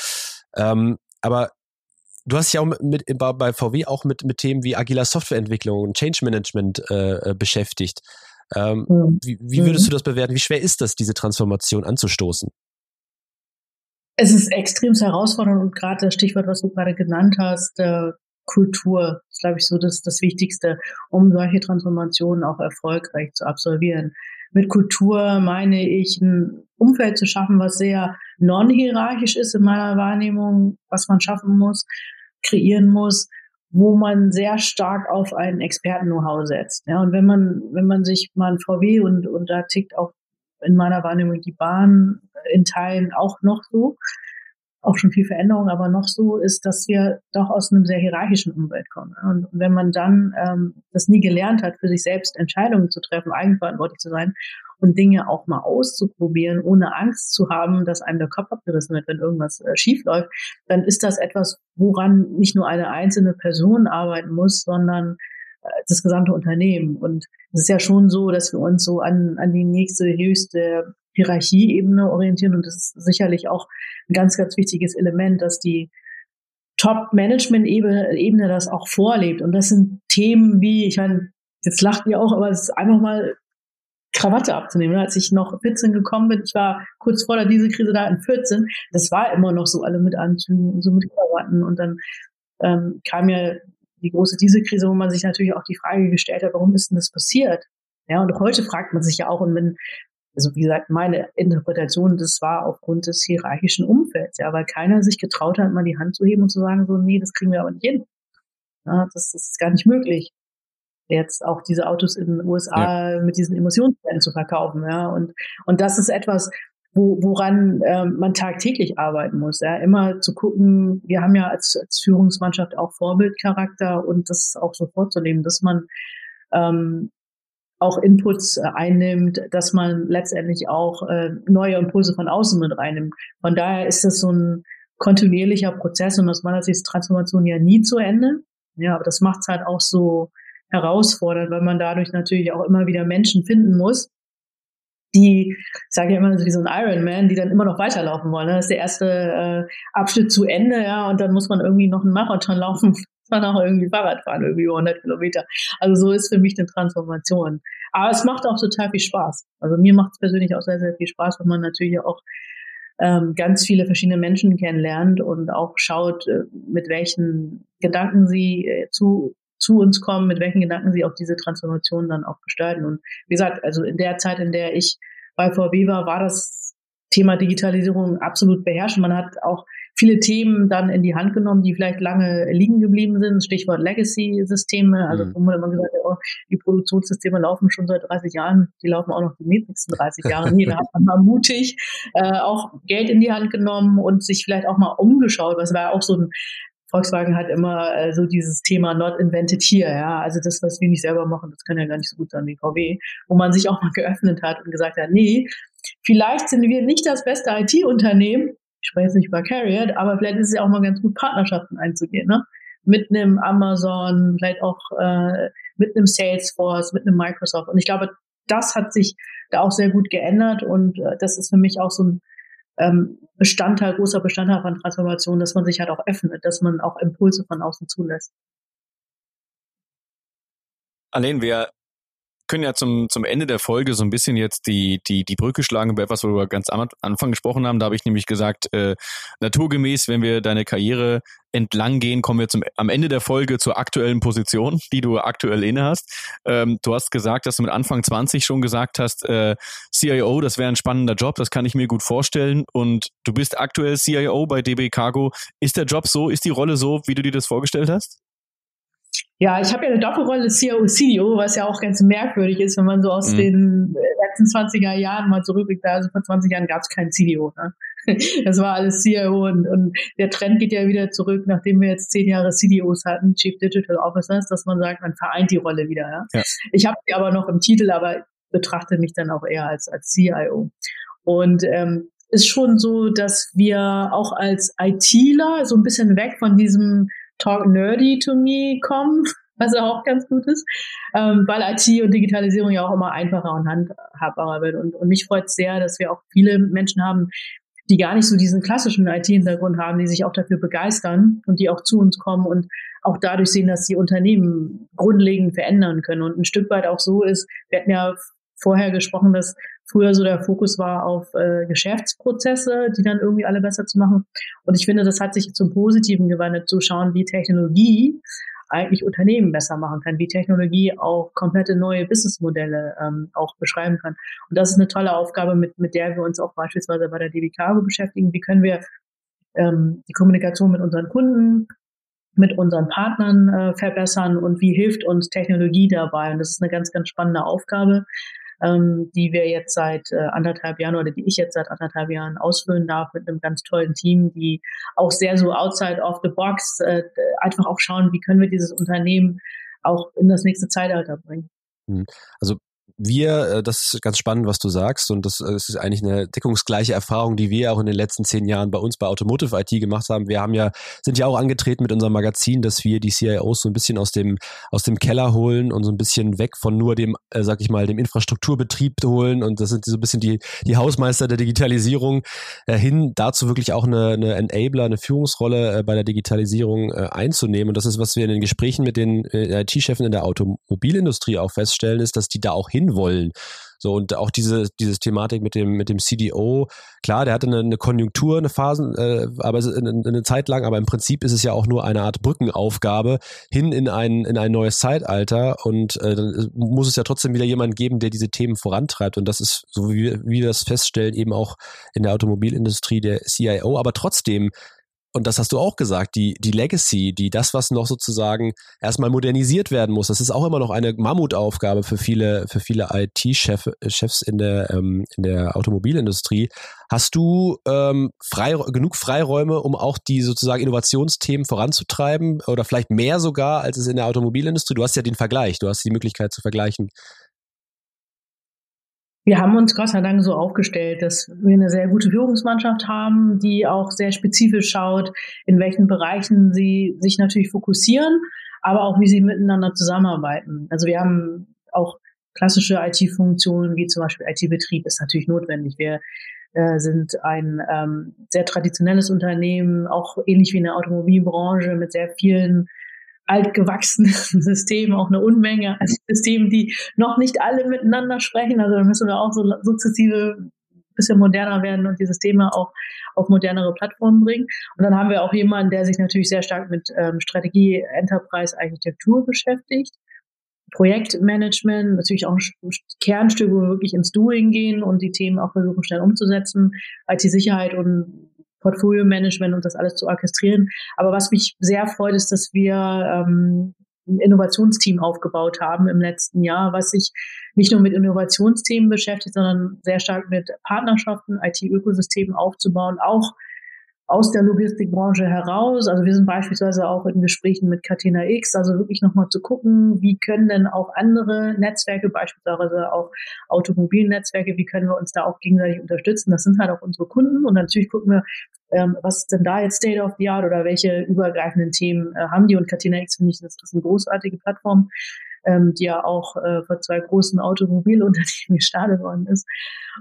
A: Ähm, aber Du hast dich auch mit, bei VW auch mit, mit Themen wie agiler Softwareentwicklung und Change Management äh, äh beschäftigt. Ähm, mhm. wie, wie, würdest du das bewerten? Wie schwer ist das, diese Transformation anzustoßen?
D: Es ist extrem herausfordernd und gerade das Stichwort, was du gerade genannt hast, äh, Kultur ist, glaube ich, so das, das Wichtigste, um solche Transformationen auch erfolgreich zu absolvieren. Mit Kultur meine ich, ein Umfeld zu schaffen, was sehr non-hierarchisch ist in meiner Wahrnehmung, was man schaffen muss, kreieren muss, wo man sehr stark auf einen Experten-Know-how setzt. Ja, und wenn man, wenn man sich mal ein VW und, und da tickt auch in meiner Wahrnehmung die Bahn in Teilen auch noch so, auch schon viel Veränderung, aber noch so ist, dass wir doch aus einem sehr hierarchischen Umwelt kommen. Und wenn man dann ähm, das nie gelernt hat, für sich selbst Entscheidungen zu treffen, eigenverantwortlich zu sein und Dinge auch mal auszuprobieren, ohne Angst zu haben, dass einem der Kopf abgerissen wird, wenn irgendwas äh, schief läuft, dann ist das etwas, woran nicht nur eine einzelne Person arbeiten muss, sondern äh, das gesamte Unternehmen. Und es ist ja schon so, dass wir uns so an, an die nächste höchste Hierarchieebene orientieren. Und das ist sicherlich auch ein ganz, ganz wichtiges Element, dass die Top-Management-Ebene das auch vorlebt. Und das sind Themen wie, ich meine, jetzt lacht ihr auch, aber es ist einfach mal Krawatte abzunehmen. Als ich noch 14 gekommen bin, ich war kurz vor der Dieselkrise da in 14, das war immer noch so alle mit Anzügen und so mit Krawatten. Und dann ähm, kam ja die große Dieselkrise, wo man sich natürlich auch die Frage gestellt hat, warum ist denn das passiert? Ja, und heute fragt man sich ja auch, und wenn, also wie gesagt, meine Interpretation, das war aufgrund des hierarchischen Umfelds, ja, weil keiner sich getraut hat, mal die Hand zu heben und zu sagen, so, nee, das kriegen wir aber nicht hin. Ja, das, das ist gar nicht möglich jetzt auch diese Autos in den USA ja. mit diesen Emotionsquellen zu verkaufen. Ja, und, und das ist etwas, wo, woran ähm, man tagtäglich arbeiten muss. Ja, immer zu gucken, wir haben ja als, als Führungsmannschaft auch Vorbildcharakter und das auch so vorzunehmen, dass man ähm, auch Inputs äh, einnimmt, dass man letztendlich auch äh, neue Impulse von außen mit reinnimmt. Von daher ist das so ein kontinuierlicher Prozess und aus meiner Sicht ist Transformation ja nie zu Ende. Ja, aber das macht es halt auch so herausfordernd, weil man dadurch natürlich auch immer wieder Menschen finden muss, die, ich sage ja immer wie so ein Ironman, die dann immer noch weiterlaufen wollen. Das ist der erste äh, Abschnitt zu Ende, ja, und dann muss man irgendwie noch einen Marathon laufen, man auch irgendwie Fahrrad fahren, irgendwie 100 Kilometer. Also so ist für mich eine Transformation. Aber es macht auch total viel Spaß. Also mir macht es persönlich auch sehr, sehr viel Spaß, wenn man natürlich auch ähm, ganz viele verschiedene Menschen kennenlernt und auch schaut, äh, mit welchen Gedanken sie äh, zu zu uns kommen, mit welchen Gedanken sie auch diese Transformation dann auch gestalten. Und wie gesagt, also in der Zeit, in der ich bei VW war, war das Thema Digitalisierung absolut beherrscht. Man hat auch viele Themen dann in die Hand genommen, die vielleicht lange liegen geblieben sind. Stichwort Legacy-Systeme. Also mhm. wo man immer gesagt hat, oh, die Produktionssysteme laufen schon seit 30 Jahren, die laufen auch noch die nächsten 30 Jahre. Nee, da hat man mal mutig äh, auch Geld in die Hand genommen und sich vielleicht auch mal umgeschaut. Das war auch so ein Volkswagen hat immer äh, so dieses Thema not invented here, ja. Also das, was wir nicht selber machen, das kann ja gar nicht so gut sein wie VW, wo man sich auch mal geöffnet hat und gesagt hat, nee, vielleicht sind wir nicht das beste IT-Unternehmen, ich spreche jetzt nicht über Carrier, aber vielleicht ist es ja auch mal ganz gut, Partnerschaften einzugehen, ne? Mit einem Amazon, vielleicht auch äh, mit einem Salesforce, mit einem Microsoft. Und ich glaube, das hat sich da auch sehr gut geändert und äh, das ist für mich auch so ein ähm, Bestandteil, großer Bestandteil von Transformation, dass man sich halt auch öffnet, dass man auch Impulse von außen zulässt.
B: Allein wir können ja zum, zum Ende der Folge so ein bisschen jetzt die, die, die Brücke schlagen über etwas, worüber wir ganz am Anfang gesprochen haben. Da habe ich nämlich gesagt, äh, naturgemäß, wenn wir deine Karriere entlang gehen, kommen wir zum, am Ende der Folge zur aktuellen Position, die du aktuell inne hast. Ähm, du hast gesagt, dass du mit Anfang 20 schon gesagt hast, äh, CIO, das wäre ein spannender Job, das kann ich mir gut vorstellen. Und du bist aktuell CIO bei DB Cargo. Ist der Job so, ist die Rolle so, wie du dir das vorgestellt hast?
D: Ja, ich habe ja eine Doppelrolle CIO, CDO, was ja auch ganz merkwürdig ist, wenn man so aus mhm. den letzten 20er Jahren mal zurückblickt. Also vor 20 Jahren gab es keinen CDO. Ne? Das war alles CIO und, und der Trend geht ja wieder zurück, nachdem wir jetzt zehn Jahre CDOs hatten, Chief Digital Officers, dass man sagt, man vereint die Rolle wieder. Ja? ja. Ich habe die aber noch im Titel, aber betrachte mich dann auch eher als, als CIO. Und ähm, ist schon so, dass wir auch als ITler so ein bisschen weg von diesem Talk Nerdy to Me kommen, was auch ganz gut ist, ähm, weil IT und Digitalisierung ja auch immer einfacher und handhabbarer wird. Und, und mich freut sehr, dass wir auch viele Menschen haben, die gar nicht so diesen klassischen IT-Hintergrund haben, die sich auch dafür begeistern und die auch zu uns kommen und auch dadurch sehen, dass die Unternehmen grundlegend verändern können. Und ein Stück weit auch so ist, wir hatten ja vorher gesprochen, dass früher so der Fokus war auf äh, Geschäftsprozesse, die dann irgendwie alle besser zu machen. Und ich finde, das hat sich zum Positiven gewandelt, zu schauen, wie Technologie eigentlich Unternehmen besser machen kann, wie Technologie auch komplette neue Businessmodelle ähm, auch beschreiben kann. Und das ist eine tolle Aufgabe, mit, mit der wir uns auch beispielsweise bei der DB Cargo beschäftigen. Wie können wir ähm, die Kommunikation mit unseren Kunden, mit unseren Partnern äh, verbessern und wie hilft uns Technologie dabei? Und das ist eine ganz, ganz spannende Aufgabe ähm, die wir jetzt seit äh, anderthalb Jahren oder die ich jetzt seit anderthalb Jahren ausfüllen darf mit einem ganz tollen Team, die auch sehr so outside of the box äh, einfach auch schauen, wie können wir dieses Unternehmen auch in das nächste Zeitalter bringen.
A: Hm. Also wir, äh, das ist ganz spannend, was du sagst, und das, äh, ist eigentlich eine deckungsgleiche Erfahrung, die wir auch in den letzten zehn Jahren bei uns bei Automotive IT gemacht haben. Wir haben ja, sind ja auch angetreten mit unserem Magazin, dass wir die CIOs so ein bisschen aus dem, aus dem Keller holen und so ein bisschen weg von nur dem, äh, sag ich mal, dem Infrastrukturbetrieb holen. Und das sind so ein bisschen die, die Hausmeister der Digitalisierung äh, hin, dazu wirklich auch eine, eine Enabler, eine Führungsrolle äh, bei der Digitalisierung äh, einzunehmen. Und das ist, was wir in den Gesprächen mit den äh, IT-Chefen in der Automobilindustrie auch feststellen, ist, dass die da auch hin wollen. So, und auch diese, diese Thematik mit dem, mit dem CDO, klar, der hatte eine, eine Konjunktur, eine Phase, äh, aber eine, eine Zeit lang, aber im Prinzip ist es ja auch nur eine Art Brückenaufgabe hin in ein, in ein neues Zeitalter und äh, dann muss es ja trotzdem wieder jemand geben, der diese Themen vorantreibt und das ist, so wie, wie wir das feststellen, eben auch in der Automobilindustrie der CIO, aber trotzdem und das hast du auch gesagt, die, die Legacy, die das, was noch sozusagen erstmal modernisiert werden muss, das ist auch immer noch eine Mammutaufgabe für viele, für viele IT-Chefs in der, ähm, in der Automobilindustrie. Hast du ähm, frei, genug Freiräume, um auch die sozusagen Innovationsthemen voranzutreiben oder vielleicht mehr sogar, als es in der Automobilindustrie? Du hast ja den Vergleich, du hast die Möglichkeit zu vergleichen.
D: Wir haben uns Gott sei Dank so aufgestellt, dass wir eine sehr gute Führungsmannschaft haben, die auch sehr spezifisch schaut, in welchen Bereichen sie sich natürlich fokussieren, aber auch wie sie miteinander zusammenarbeiten. Also wir haben auch klassische IT-Funktionen, wie zum Beispiel IT-Betrieb, ist natürlich notwendig. Wir äh, sind ein ähm, sehr traditionelles Unternehmen, auch ähnlich wie in der Automobilbranche mit sehr vielen altgewachsenen System, auch eine Unmenge an Systemen, die noch nicht alle miteinander sprechen. Also da müssen wir auch so sukzessive bisschen moderner werden und die Systeme auch auf modernere Plattformen bringen. Und dann haben wir auch jemanden, der sich natürlich sehr stark mit ähm, Strategie, Enterprise, Architektur beschäftigt. Projektmanagement, natürlich auch ein Kernstück, wo wir wirklich ins Doing gehen und die Themen auch versuchen schnell umzusetzen. IT-Sicherheit und Portfolio-Management und das alles zu orchestrieren. Aber was mich sehr freut, ist, dass wir ähm, ein Innovationsteam aufgebaut haben im letzten Jahr, was sich nicht nur mit Innovationsthemen beschäftigt, sondern sehr stark mit Partnerschaften, IT-Ökosystemen aufzubauen, auch aus der Logistikbranche heraus. Also wir sind beispielsweise auch in Gesprächen mit Catena X, also wirklich nochmal zu gucken, wie können denn auch andere Netzwerke, beispielsweise auch Automobilnetzwerke, wie können wir uns da auch gegenseitig unterstützen. Das sind halt auch unsere Kunden und natürlich gucken wir, ähm, was ist denn da jetzt State of the Art oder welche übergreifenden Themen äh, haben die und Catena X finde ich, das ist eine großartige Plattform ähm, die ja auch äh, vor zwei großen Automobilunternehmen gestartet worden ist.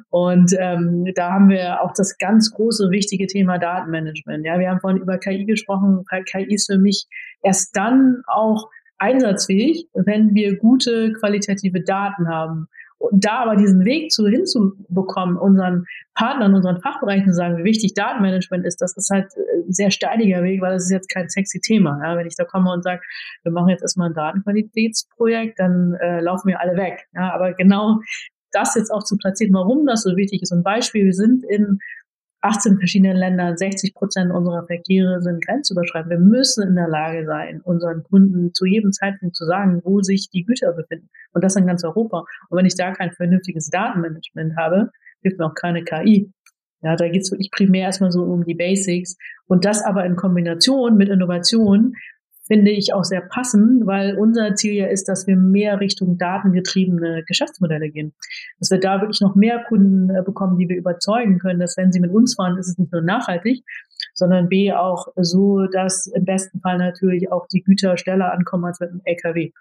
D: Und ähm, da haben wir auch das ganz große, wichtige Thema Datenmanagement. Ja, wir haben vorhin über KI gesprochen. KI ist für mich erst dann auch einsatzfähig, wenn wir gute qualitative Daten haben. Und da aber diesen Weg zu hinzubekommen, unseren Partnern, unseren Fachbereichen zu sagen, wie wichtig Datenmanagement ist, das ist halt ein sehr steiniger Weg, weil das ist jetzt kein sexy Thema. Ja, wenn ich da komme und sage, wir machen jetzt erstmal ein Datenqualitätsprojekt, dann äh, laufen wir alle weg. Ja, aber genau das jetzt auch zu platzieren, warum das so wichtig ist. Ein Beispiel, wir sind in 18 verschiedenen Ländern, 60 Prozent unserer Verkehre sind grenzüberschreitend. Wir müssen in der Lage sein, unseren Kunden zu jedem Zeitpunkt zu sagen, wo sich die Güter befinden. Und das in ganz Europa. Und wenn ich da kein vernünftiges Datenmanagement habe, hilft mir auch keine KI. Ja, da geht es wirklich primär erstmal so um die Basics. Und das aber in Kombination mit Innovation finde ich auch sehr passend, weil unser Ziel ja ist, dass wir mehr Richtung datengetriebene Geschäftsmodelle gehen. Dass wir da wirklich noch mehr Kunden äh, bekommen, die wir überzeugen können, dass wenn sie mit uns fahren, ist es nicht nur nachhaltig, sondern B auch so, dass im besten Fall natürlich auch die Güter schneller ankommen als mit einem LKW.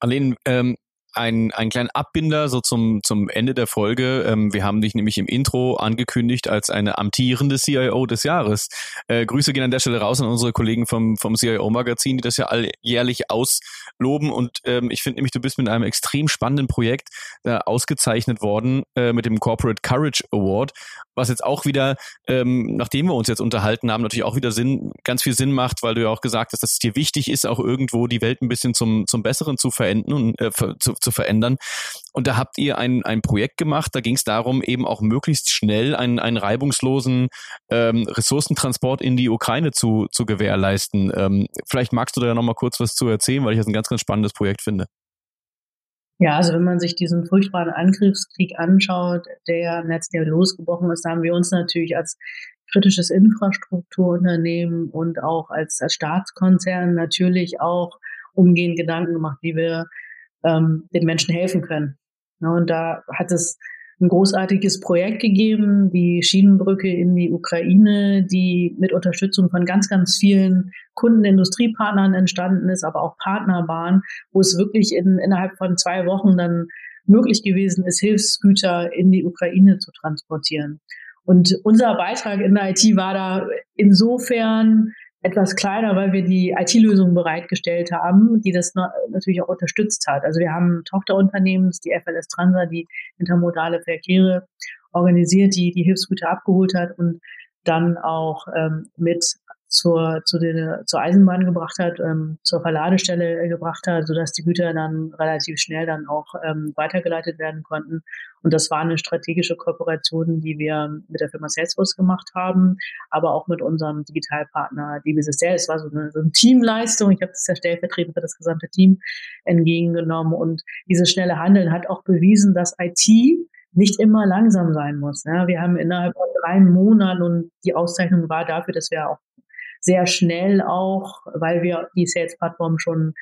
B: Aline, ähm, ein, ein kleinen Abbinder so zum, zum Ende der Folge. Ähm, wir haben dich nämlich im Intro angekündigt als eine amtierende CIO des Jahres. Äh, Grüße gehen an der Stelle raus an unsere Kollegen vom, vom CIO-Magazin, die das ja alljährlich ausloben. Und ähm, ich finde nämlich, du bist mit einem extrem spannenden Projekt äh, ausgezeichnet worden äh, mit dem Corporate Courage Award, was jetzt auch wieder, ähm, nachdem wir uns jetzt unterhalten haben, natürlich auch wieder Sinn, ganz viel Sinn macht, weil du ja auch gesagt hast, dass es dir wichtig ist, auch irgendwo die Welt ein bisschen zum, zum Besseren zu verenden und äh, zu, zu verändern. Und da habt ihr ein, ein Projekt gemacht, da ging es darum, eben auch möglichst schnell einen, einen reibungslosen ähm, Ressourcentransport in die Ukraine zu, zu gewährleisten. Ähm, vielleicht magst du da ja nochmal kurz was zu erzählen, weil ich das ein ganz, ganz spannendes Projekt finde.
D: Ja, also wenn man sich diesen furchtbaren Angriffskrieg anschaut, der im letzten Jahr losgebrochen ist, haben wir uns natürlich als kritisches Infrastrukturunternehmen und auch als, als Staatskonzern natürlich auch umgehend Gedanken gemacht, wie wir ähm, den Menschen helfen können. Ja, und da hat es ein großartiges Projekt gegeben, die Schienenbrücke in die Ukraine, die mit Unterstützung von ganz, ganz vielen Kunden, Industriepartnern entstanden ist, aber auch Partnerbahn, wo es wirklich in, innerhalb von zwei Wochen dann möglich gewesen ist, Hilfsgüter in die Ukraine zu transportieren. Und unser Beitrag in der IT war da insofern etwas kleiner, weil wir die IT-Lösung bereitgestellt haben, die das natürlich auch unterstützt hat. Also wir haben Tochterunternehmen, die FLS Transa, die intermodale Verkehre organisiert, die die Hilfsgüter abgeholt hat und dann auch ähm, mit zur, zu den, zur Eisenbahn gebracht hat, ähm, zur Verladestelle gebracht hat, sodass die Güter dann relativ schnell dann auch ähm, weitergeleitet werden konnten. Und das war eine strategische Kooperation, die wir mit der Firma Salesforce gemacht haben, aber auch mit unserem Digitalpartner DBSSL. Es war so eine, so eine Teamleistung. Ich habe das ja stellvertretend für das gesamte Team entgegengenommen. Und dieses schnelle Handeln hat auch bewiesen, dass IT nicht immer langsam sein muss. Ja, wir haben innerhalb von drei Monaten und die Auszeichnung war dafür, dass wir auch sehr schnell auch, weil wir die Sales-Plattform schon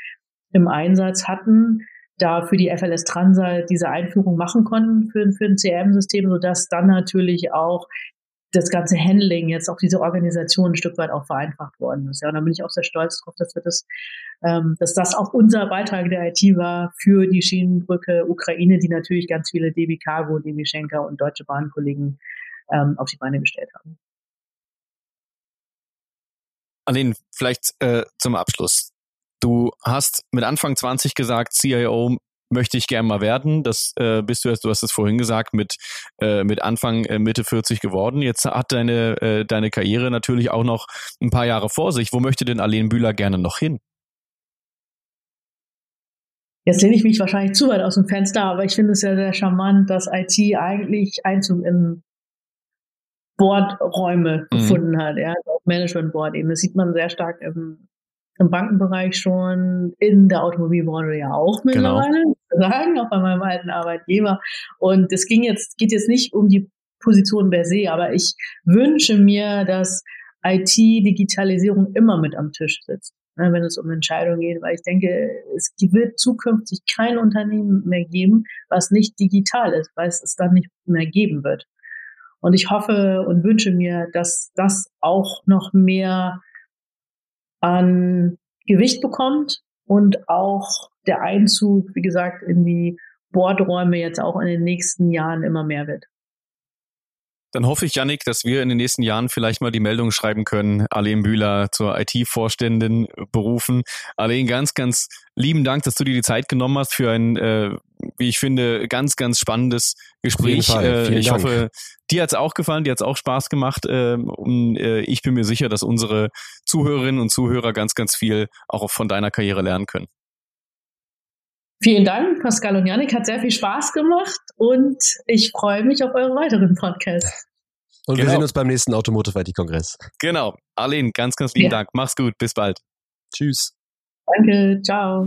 D: im Einsatz hatten, da für die FLS Transa diese Einführung machen konnten für, für ein CRM-System, sodass dann natürlich auch das ganze Handling, jetzt auch diese Organisation ein Stück weit auch vereinfacht worden ist. Ja, und da bin ich auch sehr stolz drauf, dass wir das, ähm, dass das auch unser Beitrag der IT war für die Schienenbrücke Ukraine, die natürlich ganz viele DB Cargo, DB Schenker und Deutsche Bahnkollegen ähm, auf die Beine gestellt haben.
B: Aline, vielleicht äh, zum Abschluss. Du hast mit Anfang 20 gesagt, CIO möchte ich gerne mal werden. Das äh, bist du jetzt, du hast es vorhin gesagt, mit, äh, mit Anfang, äh, Mitte 40 geworden. Jetzt hat deine, äh, deine Karriere natürlich auch noch ein paar Jahre vor sich. Wo möchte denn Aline Bühler gerne noch hin?
D: Jetzt lehne ich mich wahrscheinlich zu weit aus dem Fenster, aber ich finde es ja sehr charmant, dass IT eigentlich Einzug in Boardräume mhm. gefunden hat, ja, auf Management Board eben. Das sieht man sehr stark im, im Bankenbereich schon, in der Automobilbranche ja auch genau. mittlerweile, genau. sagen, auch bei meinem alten Arbeitgeber. Und es ging jetzt, geht jetzt nicht um die Position per se, aber ich wünsche mir, dass IT-Digitalisierung immer mit am Tisch sitzt, ne, wenn es um Entscheidungen geht, weil ich denke, es wird zukünftig kein Unternehmen mehr geben, was nicht digital ist, weil es es dann nicht mehr geben wird. Und ich hoffe und wünsche mir, dass das auch noch mehr an Gewicht bekommt und auch der Einzug, wie gesagt, in die Bordräume jetzt auch in den nächsten Jahren immer mehr wird.
B: Dann hoffe ich, Yannick, dass wir in den nächsten Jahren vielleicht mal die Meldung schreiben können, Alain Bühler zur IT-Vorständin berufen. Alain, ganz, ganz lieben Dank, dass du dir die Zeit genommen hast für ein, äh, wie ich finde, ganz, ganz spannendes Gespräch. Äh, ich Dank. hoffe, dir hat's auch gefallen, dir hat's auch Spaß gemacht. Äh, und äh, ich bin mir sicher, dass unsere Zuhörerinnen und Zuhörer ganz, ganz viel auch von deiner Karriere lernen können.
D: Vielen Dank, Pascal und Janik. Hat sehr viel Spaß gemacht und ich freue mich auf eure weiteren Podcasts.
A: Und genau. wir sehen uns beim nächsten Automotive IT-Kongress.
B: Genau. Arlene, ganz, ganz lieben ja. Dank. Mach's gut. Bis bald.
A: Tschüss.
D: Danke. Ciao.